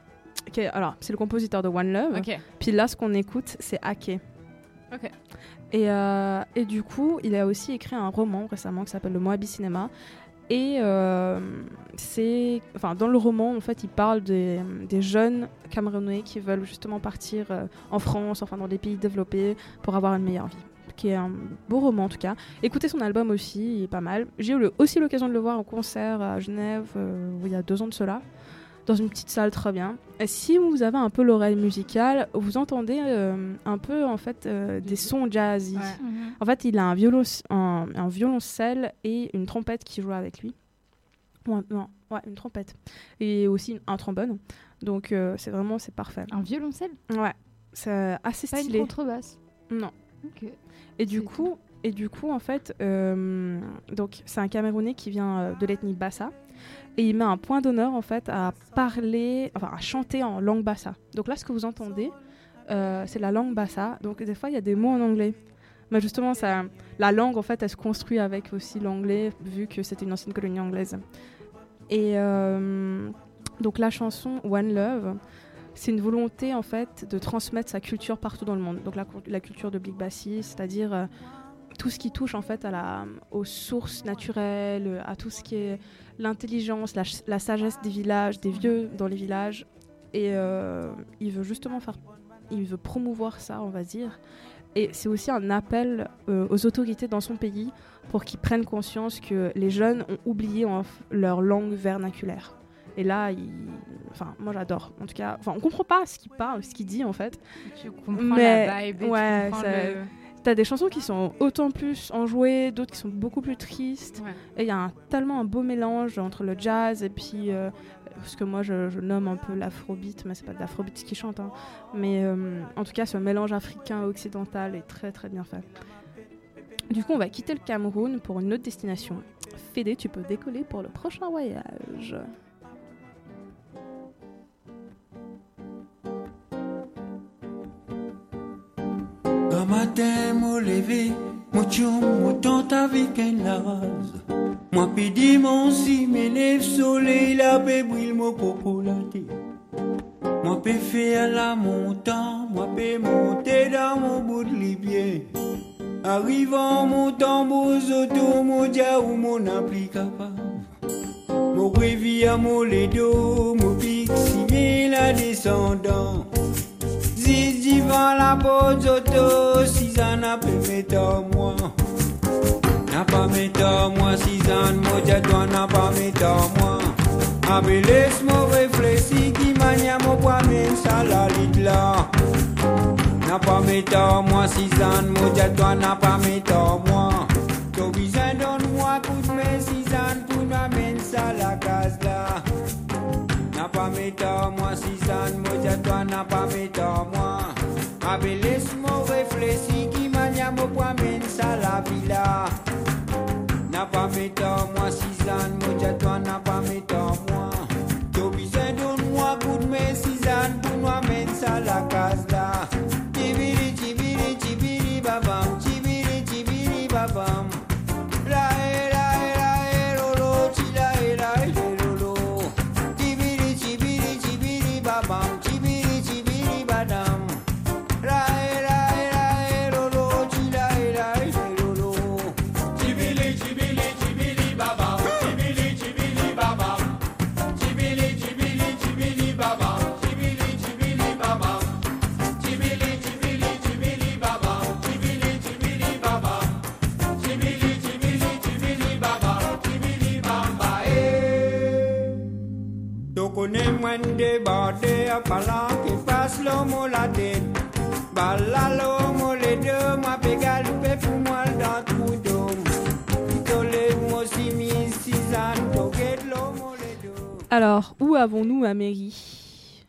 Alors, c'est le compositeur de One Love. Puis là, ce qu'on écoute, c'est Ake. Et, euh, et du coup, il a aussi écrit un roman récemment qui s'appelle Le Moabi Cinéma. Et euh, c'est, enfin, dans le roman, en fait, il parle des, des jeunes Camerounais qui veulent justement partir euh, en France, enfin dans des pays développés, pour avoir une meilleure vie. Qui est un beau roman en tout cas. Écoutez son album aussi, il est pas mal. J'ai eu le- aussi l'occasion de le voir en concert à Genève il y a deux ans de cela, dans une petite salle très bien. Et si vous avez un peu l'oreille musicale, vous entendez euh, un peu en fait euh, des sons jazzy. Ouais. En fait, il a un, violo un, un violoncelle et une trompette qui joue avec lui. Ouais, non, ouais, une trompette. Et aussi un trombone. Donc euh, c'est vraiment, c'est parfait. Un violoncelle? Ouais, c'est assez Pas une stylé. contrebasse? Non. Ok. Et du coup, et du coup, en fait, euh, donc c'est un Camerounais qui vient euh, de l'ethnie Bassa. Et il met un point d'honneur en fait à parler, enfin à chanter en langue Bassa. Donc là, ce que vous entendez, euh, c'est la langue Bassa. Donc des fois, il y a des mots en anglais. Mais justement, ça, la langue, en fait, elle se construit avec aussi l'anglais, vu que c'était une ancienne colonie anglaise. Et euh, donc la chanson One Love, c'est une volonté en fait de transmettre sa culture partout dans le monde. Donc la, culture de Big Bassi, c'est-à-dire euh, tout ce qui touche en fait à la, aux sources naturelles, à tout ce qui est l'intelligence, la, sagesse des villages, des vieux dans les villages. Et euh, il veut justement faire, il veut promouvoir ça, on va dire. Et c'est aussi un appel euh, aux autorités dans son pays pour qu'ils prennent conscience que les jeunes ont oublié leur langue vernaculaire. Et là, il- enfin, moi j'adore. En tout cas, enfin, on comprend pas ce qu'il parle, ce qu'il dit en fait. Tu comprends Mais la vibe et ouais, tu comprends ça- le... T'as des chansons qui sont autant plus enjouées, d'autres qui sont beaucoup plus tristes. Ouais. Et il y a un- tellement un beau mélange entre le jazz et puis euh, ce que moi je, je nomme un peu l'afrobeat, mais c'est pas de l'afrobeat qui chante. hein. Mais euh, en tout cas, ce mélange africain-occidental est très très bien fait. Du coup, on va quitter le Cameroun pour une autre destination. Fédé, tu peux décoller pour le prochain voyage. Mon chum, mon tante avec un laz. Moi pidi mon si, mes lèvres soleil, la paix brille, mon popolate. Moi peux faire la montagne, moi peux monter dans mon bout de libier. Arrivant mon tambour, auto, mon dia ou mon appli capable. Mon à mon ledo, mon si la descendant. Van la porte auto, si ça n'a pas mettre moi. N'a pas mettre moi, si ça ne toi n'a pas mettre moi. Abe laisse-moi réfléchir, qui mania mon poids, même ça la. N'a pas mettre moi, si ça ne toi n'a pas mettre moi. T'as besoin donne-moi coup de main, si ça ne pour m'amène ça la case. Toi n'a pas à moi. Abe laisse-moi réfléchir, qui mania mon poids, mène ça la villa. N'a pas à moi, si ça ne me toi n'a pas mettre Tokone mwende bade apala que passe l'homme la tête. Balalo mo les deux, moi pégal pe pour moi dans trou d'homme. Tole mo si mi sisan toget l'homme les deux. Alors, où avons-nous Amélie?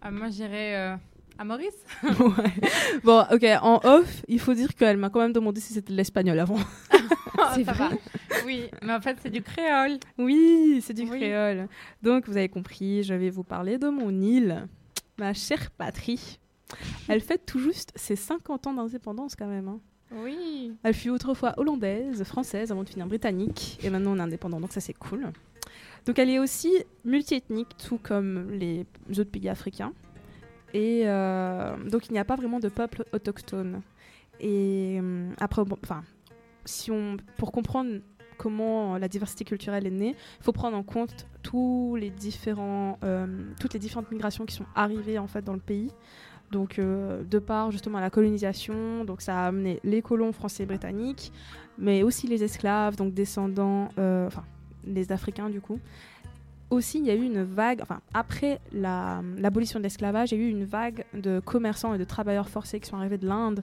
Ah, moi, j'irais euh, à Maurice. Ouais. Bon, ok, en off, il faut dire qu'elle m'a quand même demandé si c'était de l'espagnol avant. C'est vrai Oui, mais en fait, c'est du créole. Oui, c'est du Oui. créole. Donc, vous avez compris, je vais vous parler de mon île, ma chère patrie. Elle fête tout juste ses 50 ans d'indépendance quand même. hein. Oui. Elle fut autrefois hollandaise, française, avant de finir britannique, et maintenant on est indépendant, donc ça c'est cool. Donc elle est aussi multiethnique, tout comme les autres pays africains. Et euh, donc il n'y a pas vraiment de peuple autochtone. Et euh, après, enfin, si on, pour comprendre comment la diversité culturelle est née, il faut prendre en compte tous les différents, euh, toutes les différentes migrations qui sont arrivées en fait dans le pays. Donc, euh, de par justement la colonisation, donc ça a amené les colons français et britanniques, mais aussi les esclaves, donc descendants, euh, enfin les Africains du coup. Aussi, il y a eu une vague, enfin après la- l'abolition de l'esclavage, il y a eu une vague de commerçants et de travailleurs forcés qui sont arrivés de l'Inde.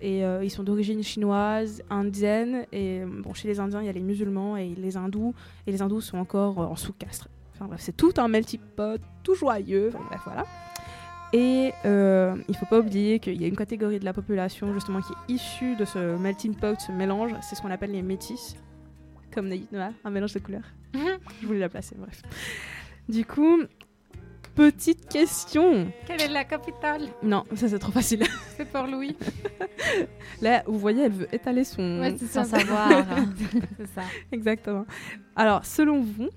Et euh, ils sont d'origine chinoise, indienne. Et euh, bon, chez les Indiens, il y a les musulmans et les hindous. Et les hindous sont encore euh, en sous-castre. Enfin bref, c'est tout un melting pot, tout joyeux. Enfin bref, voilà. Et euh, il faut pas oublier qu'il y a une catégorie de la population justement qui est issue de ce melting pot, ce mélange. C'est ce qu'on appelle les métis. Comme Naïd Noah, un mélange de couleurs. Je voulais la placer, bref. Du coup, petite question. Quelle est la capitale? Non, ça c'est trop facile. C'est pour Louis. Là, vous voyez, elle veut étaler son... Ouais, c'est Sans ça. savoir. C'est ça. Exactement. Alors, selon vous,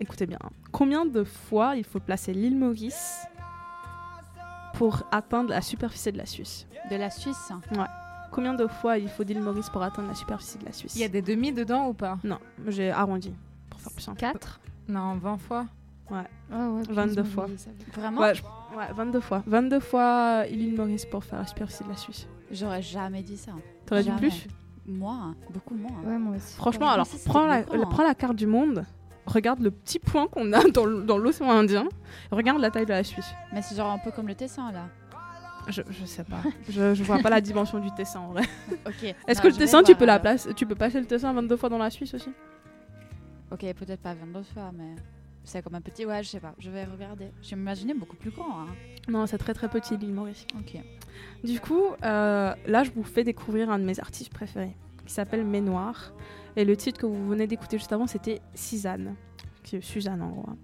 écoutez bien, combien de fois il faut placer l'île Maurice pour atteindre la superficie de la Suisse? De la Suisse? Ouais. Combien de fois il faut l'île Maurice pour atteindre la superficie de la Suisse? Il y a des demi dedans ou pas? Non, j'ai arrondi pour faire plus simple. 4 Non, 20 fois. Ouais. Ah ouais, puis 22 ils ont fois. Vraiment? Ouais, je- ouais, 22 fois. 22 fois euh, l'île Maurice pour faire la superficie de la Suisse. J'aurais jamais dit ça. T'aurais dit plus? Moi, beaucoup moins. Ouais, moi aussi. Franchement, alors, prends la, beaucoup, la- hein. prends la carte du monde, regarde le petit point qu'on a dans, l'océan Indien, regarde la taille de la Suisse. Mais c'est genre un peu comme le Tessin là. Je, je sais pas. je, je vois pas la dimension du Tessin en vrai. Ok. Est-ce que le Tessin, tu peux, la alors. place, tu peux passer le Tessin 22 fois dans la Suisse aussi? Ok, peut-être pas 22 fois, mais c'est comme un petit. Ouais, je sais pas. Je vais regarder. Je m'imaginais beaucoup plus grand. Hein. Non, c'est très très petit l'île Maurice. Ok. Du coup, euh, là, je vous fais découvrir un de mes artistes préférés, qui s'appelle Ménoir. Et le titre que vous venez d'écouter juste avant, c'était Suzanne. Suzanne, en gros. hein.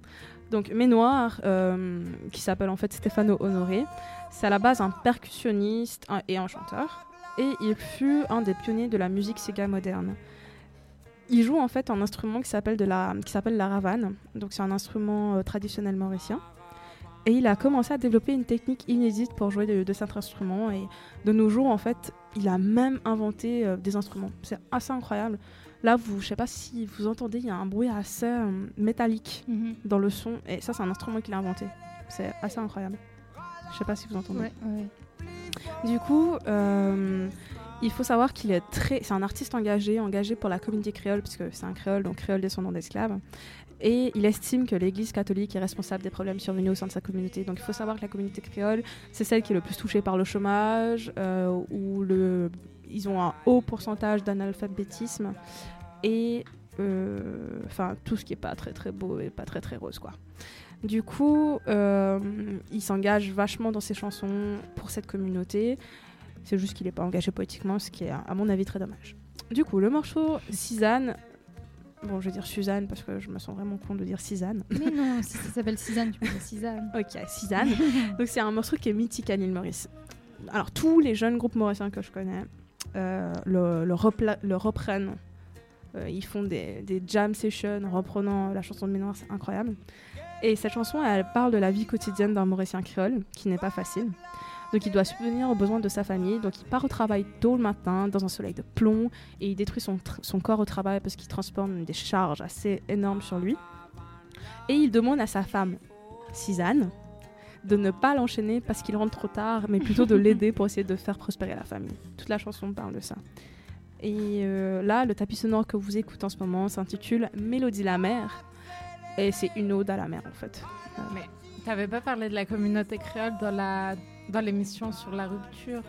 Donc, Ménoir, euh, qui s'appelle en fait Stéphano Honoré, c'est à la base un percussionniste et un chanteur. Et il fut un des pionniers de la musique Sega moderne. Il joue en fait un instrument qui s'appelle de la, qui s'appelle la ravane. Donc, c'est un instrument euh, traditionnel mauricien. Et il a commencé à développer une technique inédite pour jouer de, de cet instrument. Et de nos jours, en fait, il a même inventé euh, des instruments. C'est assez incroyable. Là, vous, je sais pas si vous entendez, il y a un bruit assez euh, métallique Mhm. dans le son. Et ça, c'est un instrument qu'il a inventé. C'est assez incroyable. Je sais pas si vous entendez. Ouais, ouais. Du coup, il faut savoir qu'il est très, c'est un artiste engagé, engagé pour la communauté créole, puisque c'est un créole, donc créole descendant d'esclaves. Et il estime que l'Église catholique est responsable des problèmes survenus au sein de sa communauté. Donc il faut savoir que la communauté créole, c'est celle qui est le plus touchée par le chômage, euh, où le, ils ont un haut pourcentage d'analphabétisme et euh, enfin tout ce qui est pas très très beau et pas très très rose quoi. Du coup, euh, il s'engage vachement dans ses chansons pour cette communauté. C'est juste qu'il n'est pas engagé poétiquement, ce qui est, à mon avis, très dommage. Du coup, le morceau Suzanne, bon, je vais dire Suzanne parce que je me sens vraiment con de dire Suzanne. Mais non, si ça s'appelle Suzanne, tu peux dire Suzanne. Ok, Suzanne. Donc c'est un morceau qui est mythique à l'île Maurice. Alors tous les jeunes groupes mauriciens que je connais euh, le, le, repla- le reprennent. Euh, ils font des, des jam sessions en reprenant la chanson de Ménoir, c'est incroyable. Et cette chanson, elle parle de la vie quotidienne d'un Mauricien créole, qui n'est pas facile. Donc il doit subvenir aux besoins de sa famille. Donc il part au travail tôt le matin, dans un soleil de plomb, et il détruit son, son corps au travail parce qu'il transporte des charges assez énormes sur lui. Et il demande à sa femme, Suzanne, de ne pas l'enchaîner parce qu'il rentre trop tard, mais plutôt de l'aider pour essayer de faire prospérer la famille. Toute la chanson parle de ça. Et euh, là, le tapis sonore que vous écoutez en ce moment s'intitule Mélodie la mer. Et c'est une ode à la mer en fait. Euh, Mais t'avais pas parlé de la communauté créole dans la dans l'émission sur la rupture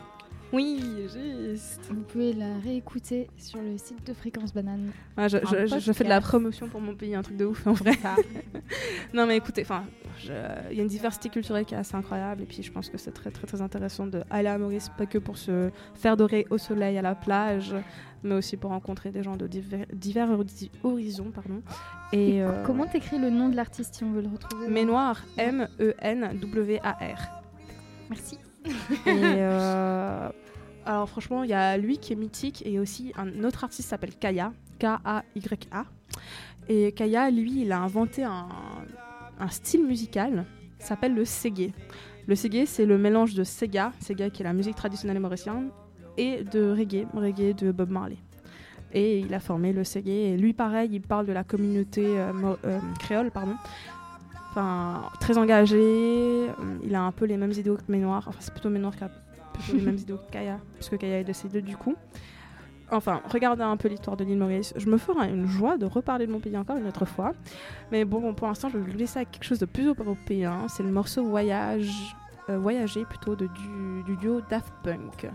Oui, juste. Vous pouvez la réécouter sur le site de Fréquence Banane. Ouais, je, Un je- je- je fais de la promotion pour mon pays, un truc de ouf en vrai. non mais écoutez, enfin, il y a une diversité culturelle qui est assez incroyable et puis je pense que c'est très très très intéressant de aller à Maurice, pas que pour se faire dorer au soleil à la plage, mais aussi pour rencontrer des gens de divers, divers hori- horizons, pardon. Et, Et euh, Comment t'écris le nom de l'artiste si on veut le retrouver? Ménoir, M-E-N-W-A-R. Merci. Et euh, alors franchement, il y a lui qui est mythique et aussi un autre artiste s'appelle Kaya, K-A-Y-A. Et Kaya, lui, il a inventé un, un style musical qui s'appelle le ségué. Le ségué, c'est le mélange de Sega, Sega qui est la musique traditionnelle mauricienne, et de reggae, reggae de Bob Marley. Et il a formé le ségué. Et lui, pareil, il parle de la communauté euh, euh, créole, pardon. Enfin, très engagé. Il a un peu les mêmes idéaux que Ménoir. Enfin, c'est plutôt Ménoir qui a plutôt les mêmes idéaux que Kaya, parce que Kaya est décédé du coup. Enfin, regardez un peu l'histoire de l'île Maurice. Je me ferai une joie de reparler de mon pays encore une autre fois. Mais bon, pour l'instant, je vais vous laisser avec quelque chose de plus européen. C'est le morceau Voyage, euh, Voyager plutôt de, du, du duo Daft Punk.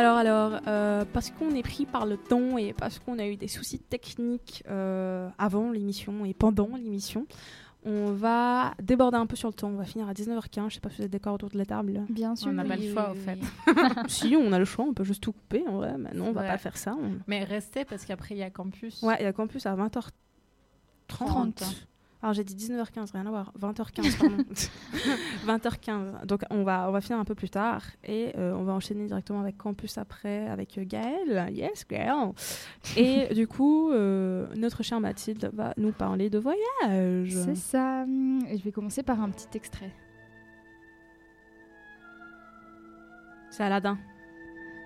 Alors, alors, euh, parce qu'on est pris par le temps et parce qu'on a eu des soucis techniques euh, avant l'émission et pendant l'émission, on va déborder un peu sur le temps. On va finir à 19h15. Je sais pas si vous êtes d'accord autour de la table. Bien sûr. On n'a pas oui, le choix, oui, au fait. si, on a le choix, on peut juste tout couper. En vrai, mais non, on va Ouais. pas faire ça. on- Mais restez parce qu'après, il y a campus. Ouais, il y a campus à 20h30. 30. Alors j'ai dit 19h15, rien à voir. 20h15, pardon. 20h15. Donc on va, on va finir un peu plus tard et euh, on va enchaîner directement avec campus après, avec euh, Gaëlle. Yes, girl. Et du coup, euh, notre chère Mathilde va nous parler de voyage. C'est ça. Et je vais commencer par un petit extrait. C'est Aladdin.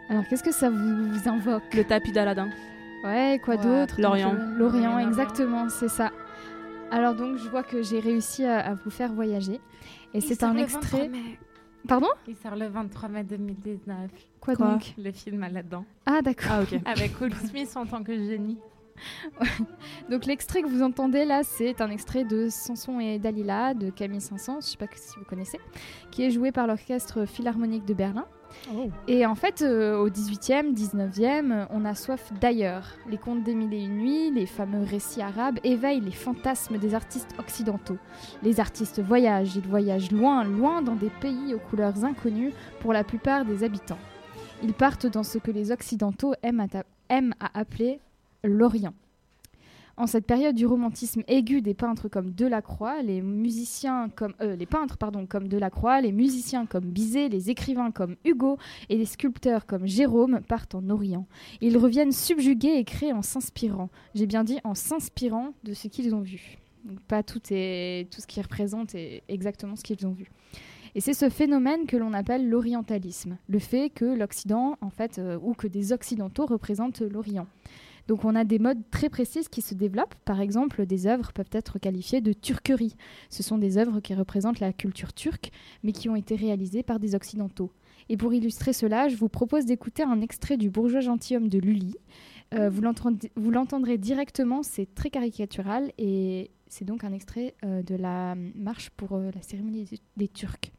Alors, qu'est-ce que ça vous, vous invoque? Le tapis d'Aladin. Ouais, quoi Ouais, d'autre? L'Orient. L'Orient, exactement, c'est ça. Alors donc, je vois que j'ai réussi à, à vous faire voyager. Et c'est un extrait... Pardon? Il sort le 23 mai 2019. Quoi, Quoi donc? Le film Aladdin. Ah d'accord. Ah ok. Avec Will Smith en tant que génie. Donc l'extrait que vous entendez là, c'est un extrait de Samson et Dalila de Camille Saint-Saëns, je sais pas si vous connaissez, qui est joué par l'orchestre philharmonique de Berlin. Et en fait, euh, au 18e, 19e, euh, on a soif d'ailleurs. Les contes des mille et une nuits, les fameux récits arabes éveillent les fantasmes des artistes occidentaux. Les artistes voyagent, ils voyagent loin, loin dans des pays aux couleurs inconnues pour la plupart des habitants. Ils partent dans ce que les occidentaux aiment à appeler l'Orient. En cette période du romantisme aigu des peintres comme Delacroix, les musiciens comme euh, les peintres pardon comme Delacroix, les musiciens comme Bizet, les écrivains comme Hugo et les sculpteurs comme Jérôme partent en Orient. Ils reviennent subjugués et créent en s'inspirant. J'ai bien dit en s'inspirant de ce qu'ils ont vu. Donc, pas tout est tout ce qu'ils représentent est exactement ce qu'ils ont vu. Et c'est ce phénomène que l'on appelle l'orientalisme, le fait que l'Occident, en fait, euh, ou que des Occidentaux représentent l'Orient. Donc on a des modes très précises qui se développent. Par exemple, des œuvres peuvent être qualifiées de turquerie. Ce sont des œuvres qui représentent la culture turque, mais qui ont été réalisées par des Occidentaux. Et pour illustrer cela, je vous propose d'écouter un extrait du Bourgeois gentilhomme de Lully. Euh, vous l'entendrez directement, c'est très caricatural, et c'est donc un extrait euh, de la marche pour euh, la cérémonie des, des Turcs.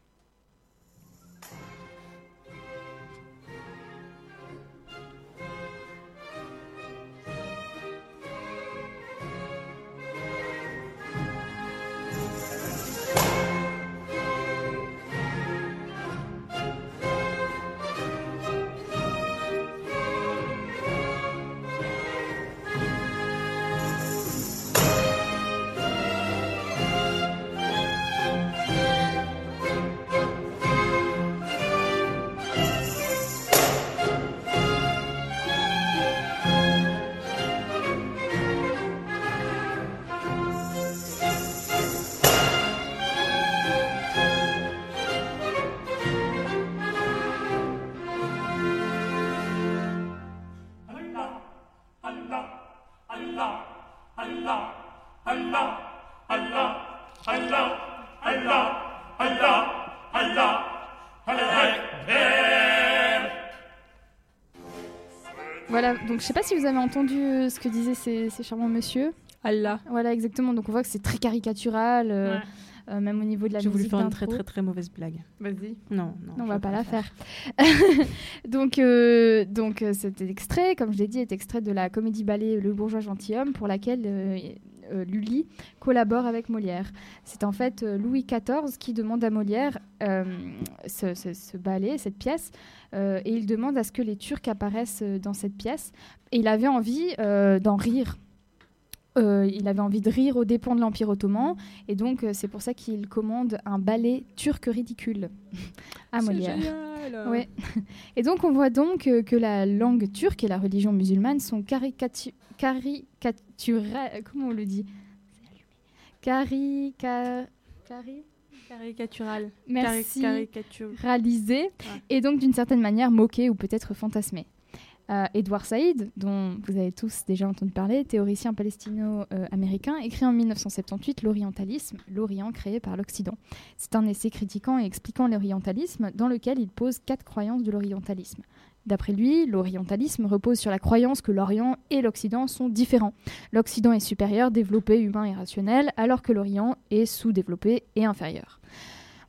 Voilà, donc je sais pas si vous avez entendu euh, ce que disaient ces, ces charmants monsieur. Allah. Voilà, exactement. Donc on voit que c'est très caricatural, euh, Ouais. euh, même au niveau de la J'ai voulu musique faire une très très très mauvaise blague. Vas-y. Non, non. Non, on je va pas la faire. donc, euh, donc euh, cet extrait, comme je l'ai dit, est extrait de la comédie-ballet Le Bourgeois gentilhomme, pour laquelle Lully collabore avec Molière. C'est en fait euh, Louis XIV qui demande à Molière euh, ce, ballet, cette pièce, euh, et il demande à ce que les Turcs apparaissent euh, dans cette pièce. Et il avait envie euh, d'en rire. Euh, il avait envie de rire aux dépens de l'Empire ottoman, et donc euh, c'est pour ça qu'il commande un ballet turc ridicule à C'est Molière. génial. Ouais. Et donc on voit donc euh, que la langue turque et la religion musulmane sont caricatu caricaturales. Comment on le dit? Carica... Cari... Caricatural. Merci. Cari- caricature. réalisées et donc d'une certaine manière moquées ou peut-être fantasmées. Euh, Edouard Saïd, dont vous avez tous déjà entendu parler, théoricien palestino-américain, écrit en 1978 L'Orientalisme, l'Orient créé par l'Occident. C'est un essai critiquant et expliquant l'orientalisme dans lequel il pose quatre croyances de l'orientalisme. D'après lui, l'orientalisme repose sur la croyance que l'Orient et l'Occident sont différents. L'Occident est supérieur, développé, humain et rationnel, alors que l'Orient est sous-développé et inférieur.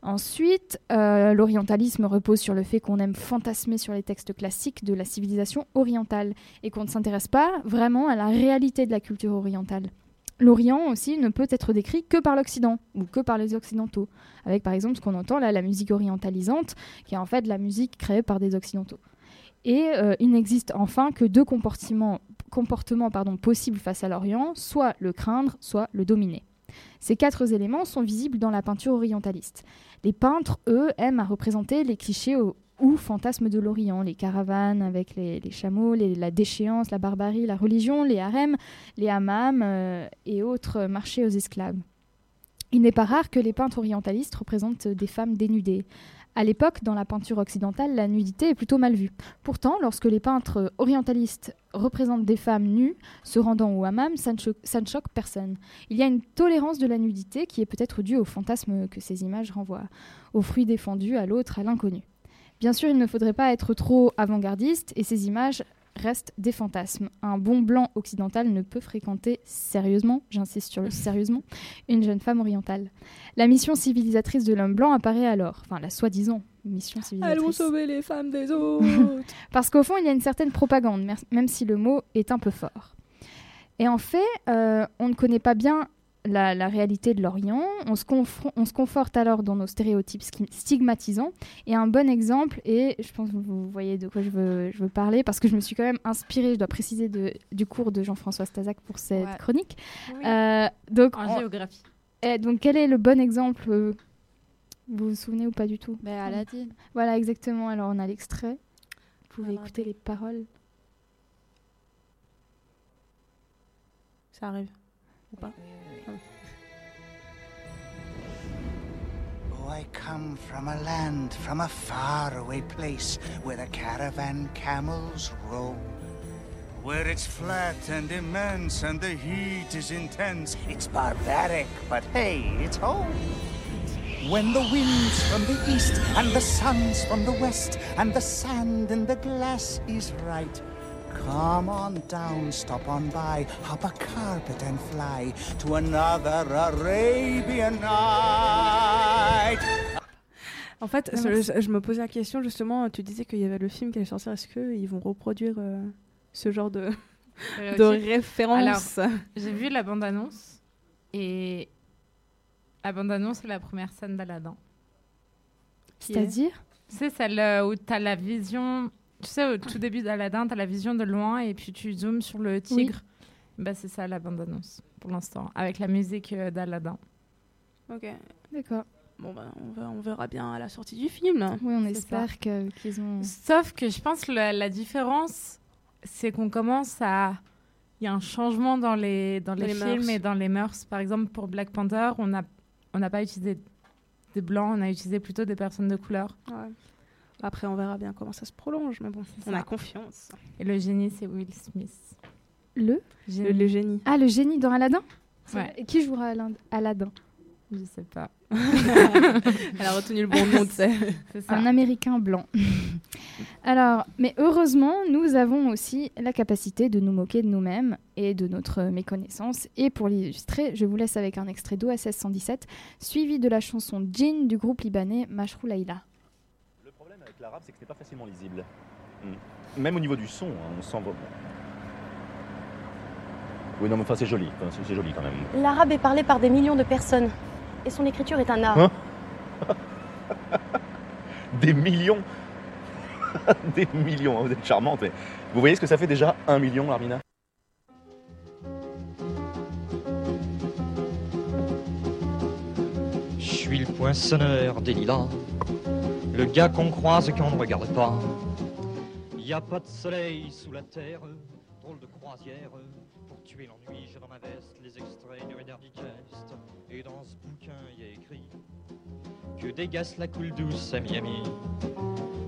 Ensuite, euh, l'orientalisme repose sur le fait qu'on aime fantasmer sur les textes classiques de la civilisation orientale et qu'on ne s'intéresse pas vraiment à la réalité de la culture orientale. L'Orient aussi ne peut être décrit que par l'Occident ou que par les Occidentaux, avec par exemple ce qu'on entend là, la musique orientalisante, qui est en fait la musique créée par des Occidentaux. Et euh, il n'existe enfin que deux comportements, possibles face à l'Orient, soit le craindre, soit le dominer. Ces quatre éléments sont visibles dans la peinture orientaliste. Les peintres, eux, aiment à représenter les clichés ou fantasmes de l'Orient, les caravanes avec les, chameaux, la déchéance, la barbarie, la religion, les harems, les hammams euh, et autres marchés aux esclaves. Il n'est pas rare que les peintres orientalistes représentent des femmes dénudées. À l'époque, dans la peinture occidentale, la nudité est plutôt mal vue. Pourtant, lorsque les peintres orientalistes représentent des femmes nues se rendant au hammam, ça ne, choque personne. Il y a une tolérance de la nudité qui est peut-être due au fantasme que ces images renvoient, au fruit défendu, à l'autre, à l'inconnu. Bien sûr, il ne faudrait pas être trop avant-gardiste et ces images restent des fantasmes. Un bon blanc occidental ne peut fréquenter sérieusement, j'insiste sur le sérieusement, une jeune femme orientale. La mission civilisatrice de l'homme blanc apparaît alors, enfin la soi-disant mission civilisatrice. Allons sauver les femmes des autres. Parce qu'au fond, il y a une certaine propagande, même si le mot est un peu fort. Et en fait, euh, on ne connaît pas bien la, la réalité de l'Orient. On, on se conforte alors dans nos stéréotypes stigmatisants. Et un bon exemple, et je pense que vous voyez de quoi je veux, je veux parler, parce que je me suis quand même inspirée, je dois préciser, de- du cours de Jean-François Stazac pour cette Ouais. chronique. Oui. Euh, donc, En on- géographie. et donc, quel est le bon exemple euh, Vous vous souvenez ou pas du tout? Ben, Aladdin. Voilà, exactement. Alors, on a l'extrait. Vous pouvez écouter les paroles. Ça arrive. Ou pas? I come from a land, from a faraway place where the caravan camels roam. Where it's flat and immense and the heat is intense. It's barbaric, but hey, it's home. When the wind's from the east and the sun's from the west and the sand in the glass is right. Come on down, stop on by, hop a carpet and fly to another Arabian night. En fait, Non, je, je me posais la question justement. Tu disais qu'il y avait le film qui allait sortir. Est-ce qu'ils vont reproduire euh, ce genre de, Euh, de référence? Alors, j'ai vu la bande-annonce et la bande-annonce, c'est la première scène d'Aladin. C'est-à-dire? C'est celle euh, où tu as la vision. Tu sais, au tout début d'Aladin, tu as la vision de loin et puis tu zoomes sur le tigre. Bah, c'est ça la bande-annonce pour l'instant, avec la musique euh, d'Aladin. Ok. D'accord. Bon, bah, on, va- on verra bien à la sortie du film. là. Oui, on espère qu'ils ont. Sauf que je pense que la, la différence, c'est qu'on commence à. Il y a un changement dans les, dans les, les films mœurs. et dans les mœurs. Par exemple, pour Black Panther, on n'a on n'a pas utilisé des blancs, on a utilisé plutôt des personnes de couleur. Ouais. Après, on verra bien comment ça se prolonge. Mais bon, on ça. a confiance. Et le génie, c'est Will Smith. Le Le, le génie. Ah, le génie dans Aladdin Ouais. qui jouera Aladdin Je sais pas. Elle a retenu le bon nom, tu. Un Américain blanc. Alors, mais heureusement, nous avons aussi la capacité de nous moquer de nous-mêmes et de notre méconnaissance. Et pour l'illustrer, je vous laisse avec un extrait d'OSS 117, suivi de la chanson Jean du groupe libanais Mashrou Laïla. Avec l'arabe, c'est que c'est pas facilement lisible. Hmm. Même au niveau du son, hein, on sent vraiment. Oui, non, mais enfin, c'est joli. Enfin, c'est- c'est joli quand même. L'arabe est parlé par des millions de personnes. Et son écriture est un art. Hein Des millions Des millions, hein, vous êtes charmante. mais Vous voyez ce que ça fait déjà un million, Armina? Je suis le poinçonneur des lilas, le gars qu'on croise et qu'on ne regarde pas. Y a pas de soleil sous la terre, drôle de croisière. Pour tuer l'ennui, j'ai dans ma veste les extraits du Reader Digest. Et dans ce bouquin, y a écrit que dégasse la coule douce à Miami.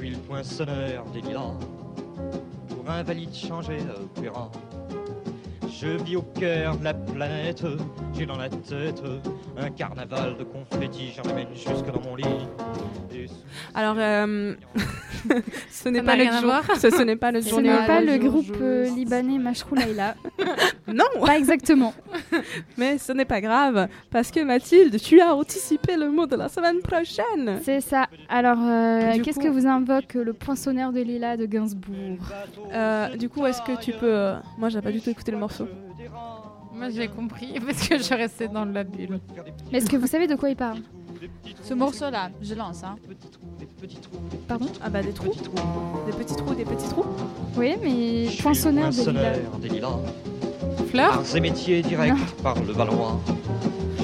suis le poinçonneur lilas, pour invalide changer l'opéra. Je vis au cœur de la planète, j'ai dans la tête un carnaval de confettis, j'en amène jusque dans mon lit. Et Alors, euh, ce n'est pas le jour. Ce, ce n'est pas le Ce n'est pas le groupe euh, libanais Mashrou Laila. Non. Pas exactement. Mais ce n'est pas grave, parce que Mathilde, tu as anticipé le mot de la semaine prochaine. C'est ça. Alors, euh, qu'est-ce coup- que vous invoque le poinçonneur de lilas de Gainsbourg? Euh, du coup, est-ce que tu peux... Moi, j'ai pas du tout écouté le morceau. Moi, j'ai compris parce que je restais dans la bulle. Mais est-ce que vous savez de quoi il parle Ce morceau-là, je lance. Hein. Pardon Ah bah des trous Des petits trous, des petits trous Oui, mais poinçonneur de lilas. des lilas. Fleur Arts et métiers direct par le Valois.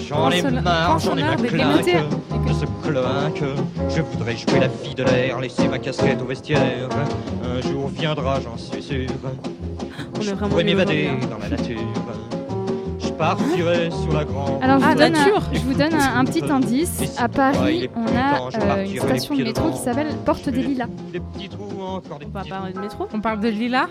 J'en ai marre, j'en ai ma des claque de ce cloaque. Je voudrais jouer la fille de l'air, laisser ma casquette au vestiaire. Un jour viendra, j'en suis sûr. Je pourrais m'évader hein. dans la nature. Je partirai sur la grande. Alors, je, Ah, vous donne un, je vous donne un, un petit indice. À Paris, on a euh, une station de métro qui s'appelle Porte des Lilas. Des petits trous, encore des On va parler de métro On parle de Lila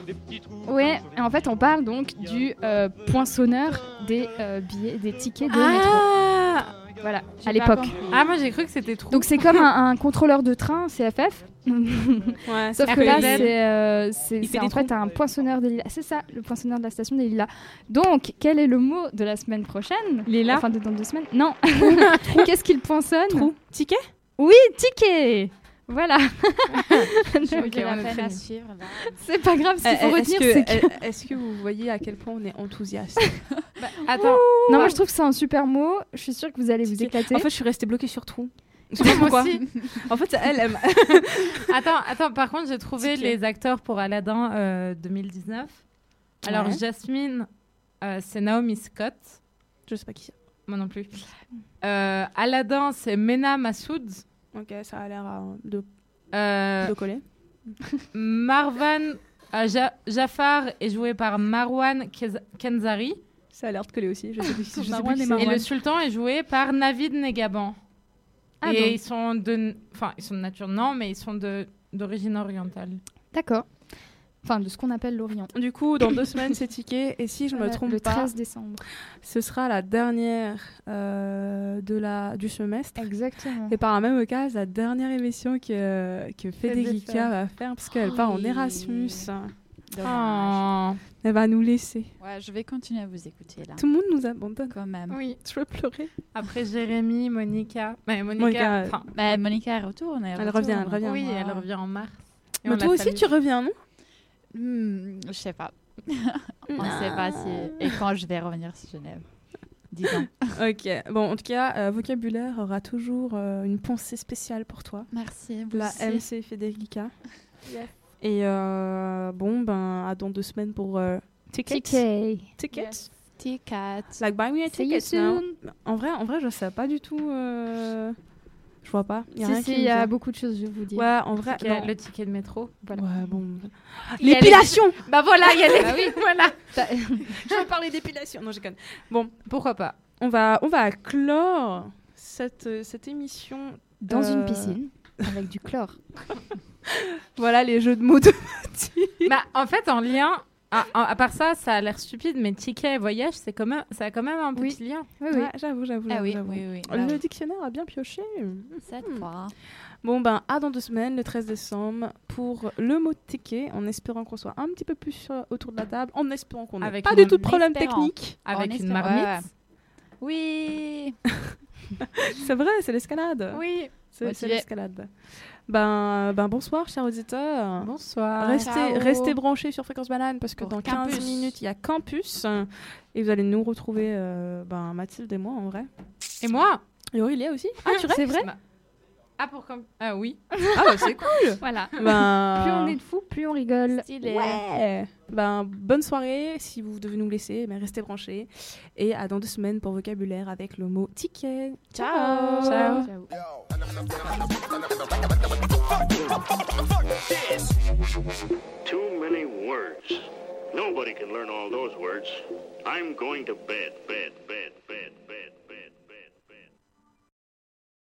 Ouais, et en fait, on parle donc du euh, poinçonneur des euh, billets, des tickets de métro. Ah Voilà, J'ai à l'époque. Ah, moi j'ai cru que c'était trop. Donc c'est comme un, un contrôleur de train, CFF. Ouais, Sauf que là, c'est euh, en fait un poinçonneur des lilas. C'est ça, le poinçonneur de la station des lilas. Donc, quel est le mot de la semaine prochaine? Lila Enfin, de dans deux semaines? Non. Qu'est-ce qu'il poinçonne Trou. Ticket? Oui, ticket Voilà. J'ai Ok, de la on est peine très à nuls. suivre. là. C'est pas grave, ce qu'il faut Euh, Est-ce retenir, c'est que... que, est-ce que vous voyez à quel point on est enthousiaste? Attends, Non, moi je trouve que c'est un super mot. Je suis sûre que vous allez vous éclater. En fait, je suis restée bloquée sur trou. Je sais pas aussi. En fait, elle aime. Attends, attends, par contre, j'ai trouvé les acteurs pour Aladdin euh, 2019. Alors, Ouais. Jasmine, euh, c'est Naomi Scott. Je sais pas qui c'est. Moi non plus. Euh, Aladdin, c'est Mena Massoud. Ok, ça a l'air euh, de, Euh, de coller. Marwan euh, Ja- Jafar est joué par Marwan Kez- Kenzari. Ça a l'air de coller aussi. Je sais plus, je sais Marwan plus qui et c'est. Marwan. Et le sultan est joué par Navid Negaban. Ah, et donc. ils sont de, enfin, ils sont de nature non, mais ils sont de d'origine orientale. D'accord. Enfin, de ce qu'on appelle l'Orient. Du coup, dans deux semaines, c'est ticket. Et si je me Voilà, trompe le pas, 13 décembre. ce sera la dernière euh, de la, du semestre. Exactement. Et par la même occasion, la dernière émission que, que Federica va faire, parce qu'elle part en Oui. Erasmus. Oh. Elle va nous laisser. Ouais, je vais continuer à vous écouter là. Tout le monde nous abandonne. Quand même. Oui. Je veux pleurer. Après Jérémy, Monica. Mais Monica, Monica, euh, enfin, Bah, Monica, elle retourne. Elle, Elle retourne. revient, elle revient. oui, elle revient en mars. Et Mais toi aussi, tu reviens, non Hmm, je sais pas. On ne sait pas si et quand je vais revenir sur Genève. Disons. Ok. Bon, en tout cas, euh, vocabulaire aura toujours euh, une pensée spéciale pour toi. Merci. vous La aussi. MC Federica. Yes. Et euh, bon, ben, à dans deux semaines pour euh, tickets. Ticket. Tickets. T4. Like buy me a ticket now. En vrai, en vrai, je sais pas du tout. euh, Je vois pas. Y a Si, rien si, qui il y a beaucoup de choses, je vais vous dire. Ouais, en vrai. Ticket- le ticket de métro. Voilà. Ouais, bon. Les- L'épilation Bah voilà, il y a les. Ah oui. voilà. Je veux parler d'épilation. Non, je conne. Bon, Pourquoi pas on va, on va clore cette, cette émission Dans une euh, piscine, avec du chlore. Voilà les jeux de mots de Bah en fait, en lien. À, à- à part ça, ça a l'air stupide, mais ticket et voyage, c'est quand même, ça a quand même un Oui. petit lien. Oui, oui. Ouais, j'avoue, j'avoue. Ah j'avoue, oui, j'avoue. oui, oui. Le bah oui. dictionnaire a bien pioché. Cette fois. Bon, ben, à dans deux semaines, le 13 décembre, pour le mot ticket, en espérant qu'on soit un petit peu plus euh, autour de la table, en espérant qu'on n'ait Avec pas une- du tout de problème espérant. technique. Avec En une espérant- marmite. Oui. C'est vrai, c'est l'escalade. Oui. C'est l'escalade. Ben, ben, bonsoir, chers auditeurs. Bonsoir. Restez, Ciao. restez branchés sur Fréquence Banane parce que Pour dans 15 Campus. minutes, il y a Campus. Et vous allez nous retrouver, euh, ben, Mathilde et moi, en vrai. Et moi Et Aurélie aussi. Ah, tu restes C'est vrai Bah- Ah, pour comme. Ah oui. Ah, bah, c'est cool. Voilà. Ben, Plus on est de fous, plus on rigole. Stylé. Ouais. Ben, bonne soirée. Si vous devez nous laisser, mais restez branchés. Et à dans deux semaines pour vocabulaire avec le mot ticket. Ciao. Ciao. Too many words. Nobody can learn all those. I'm going to bed, bed.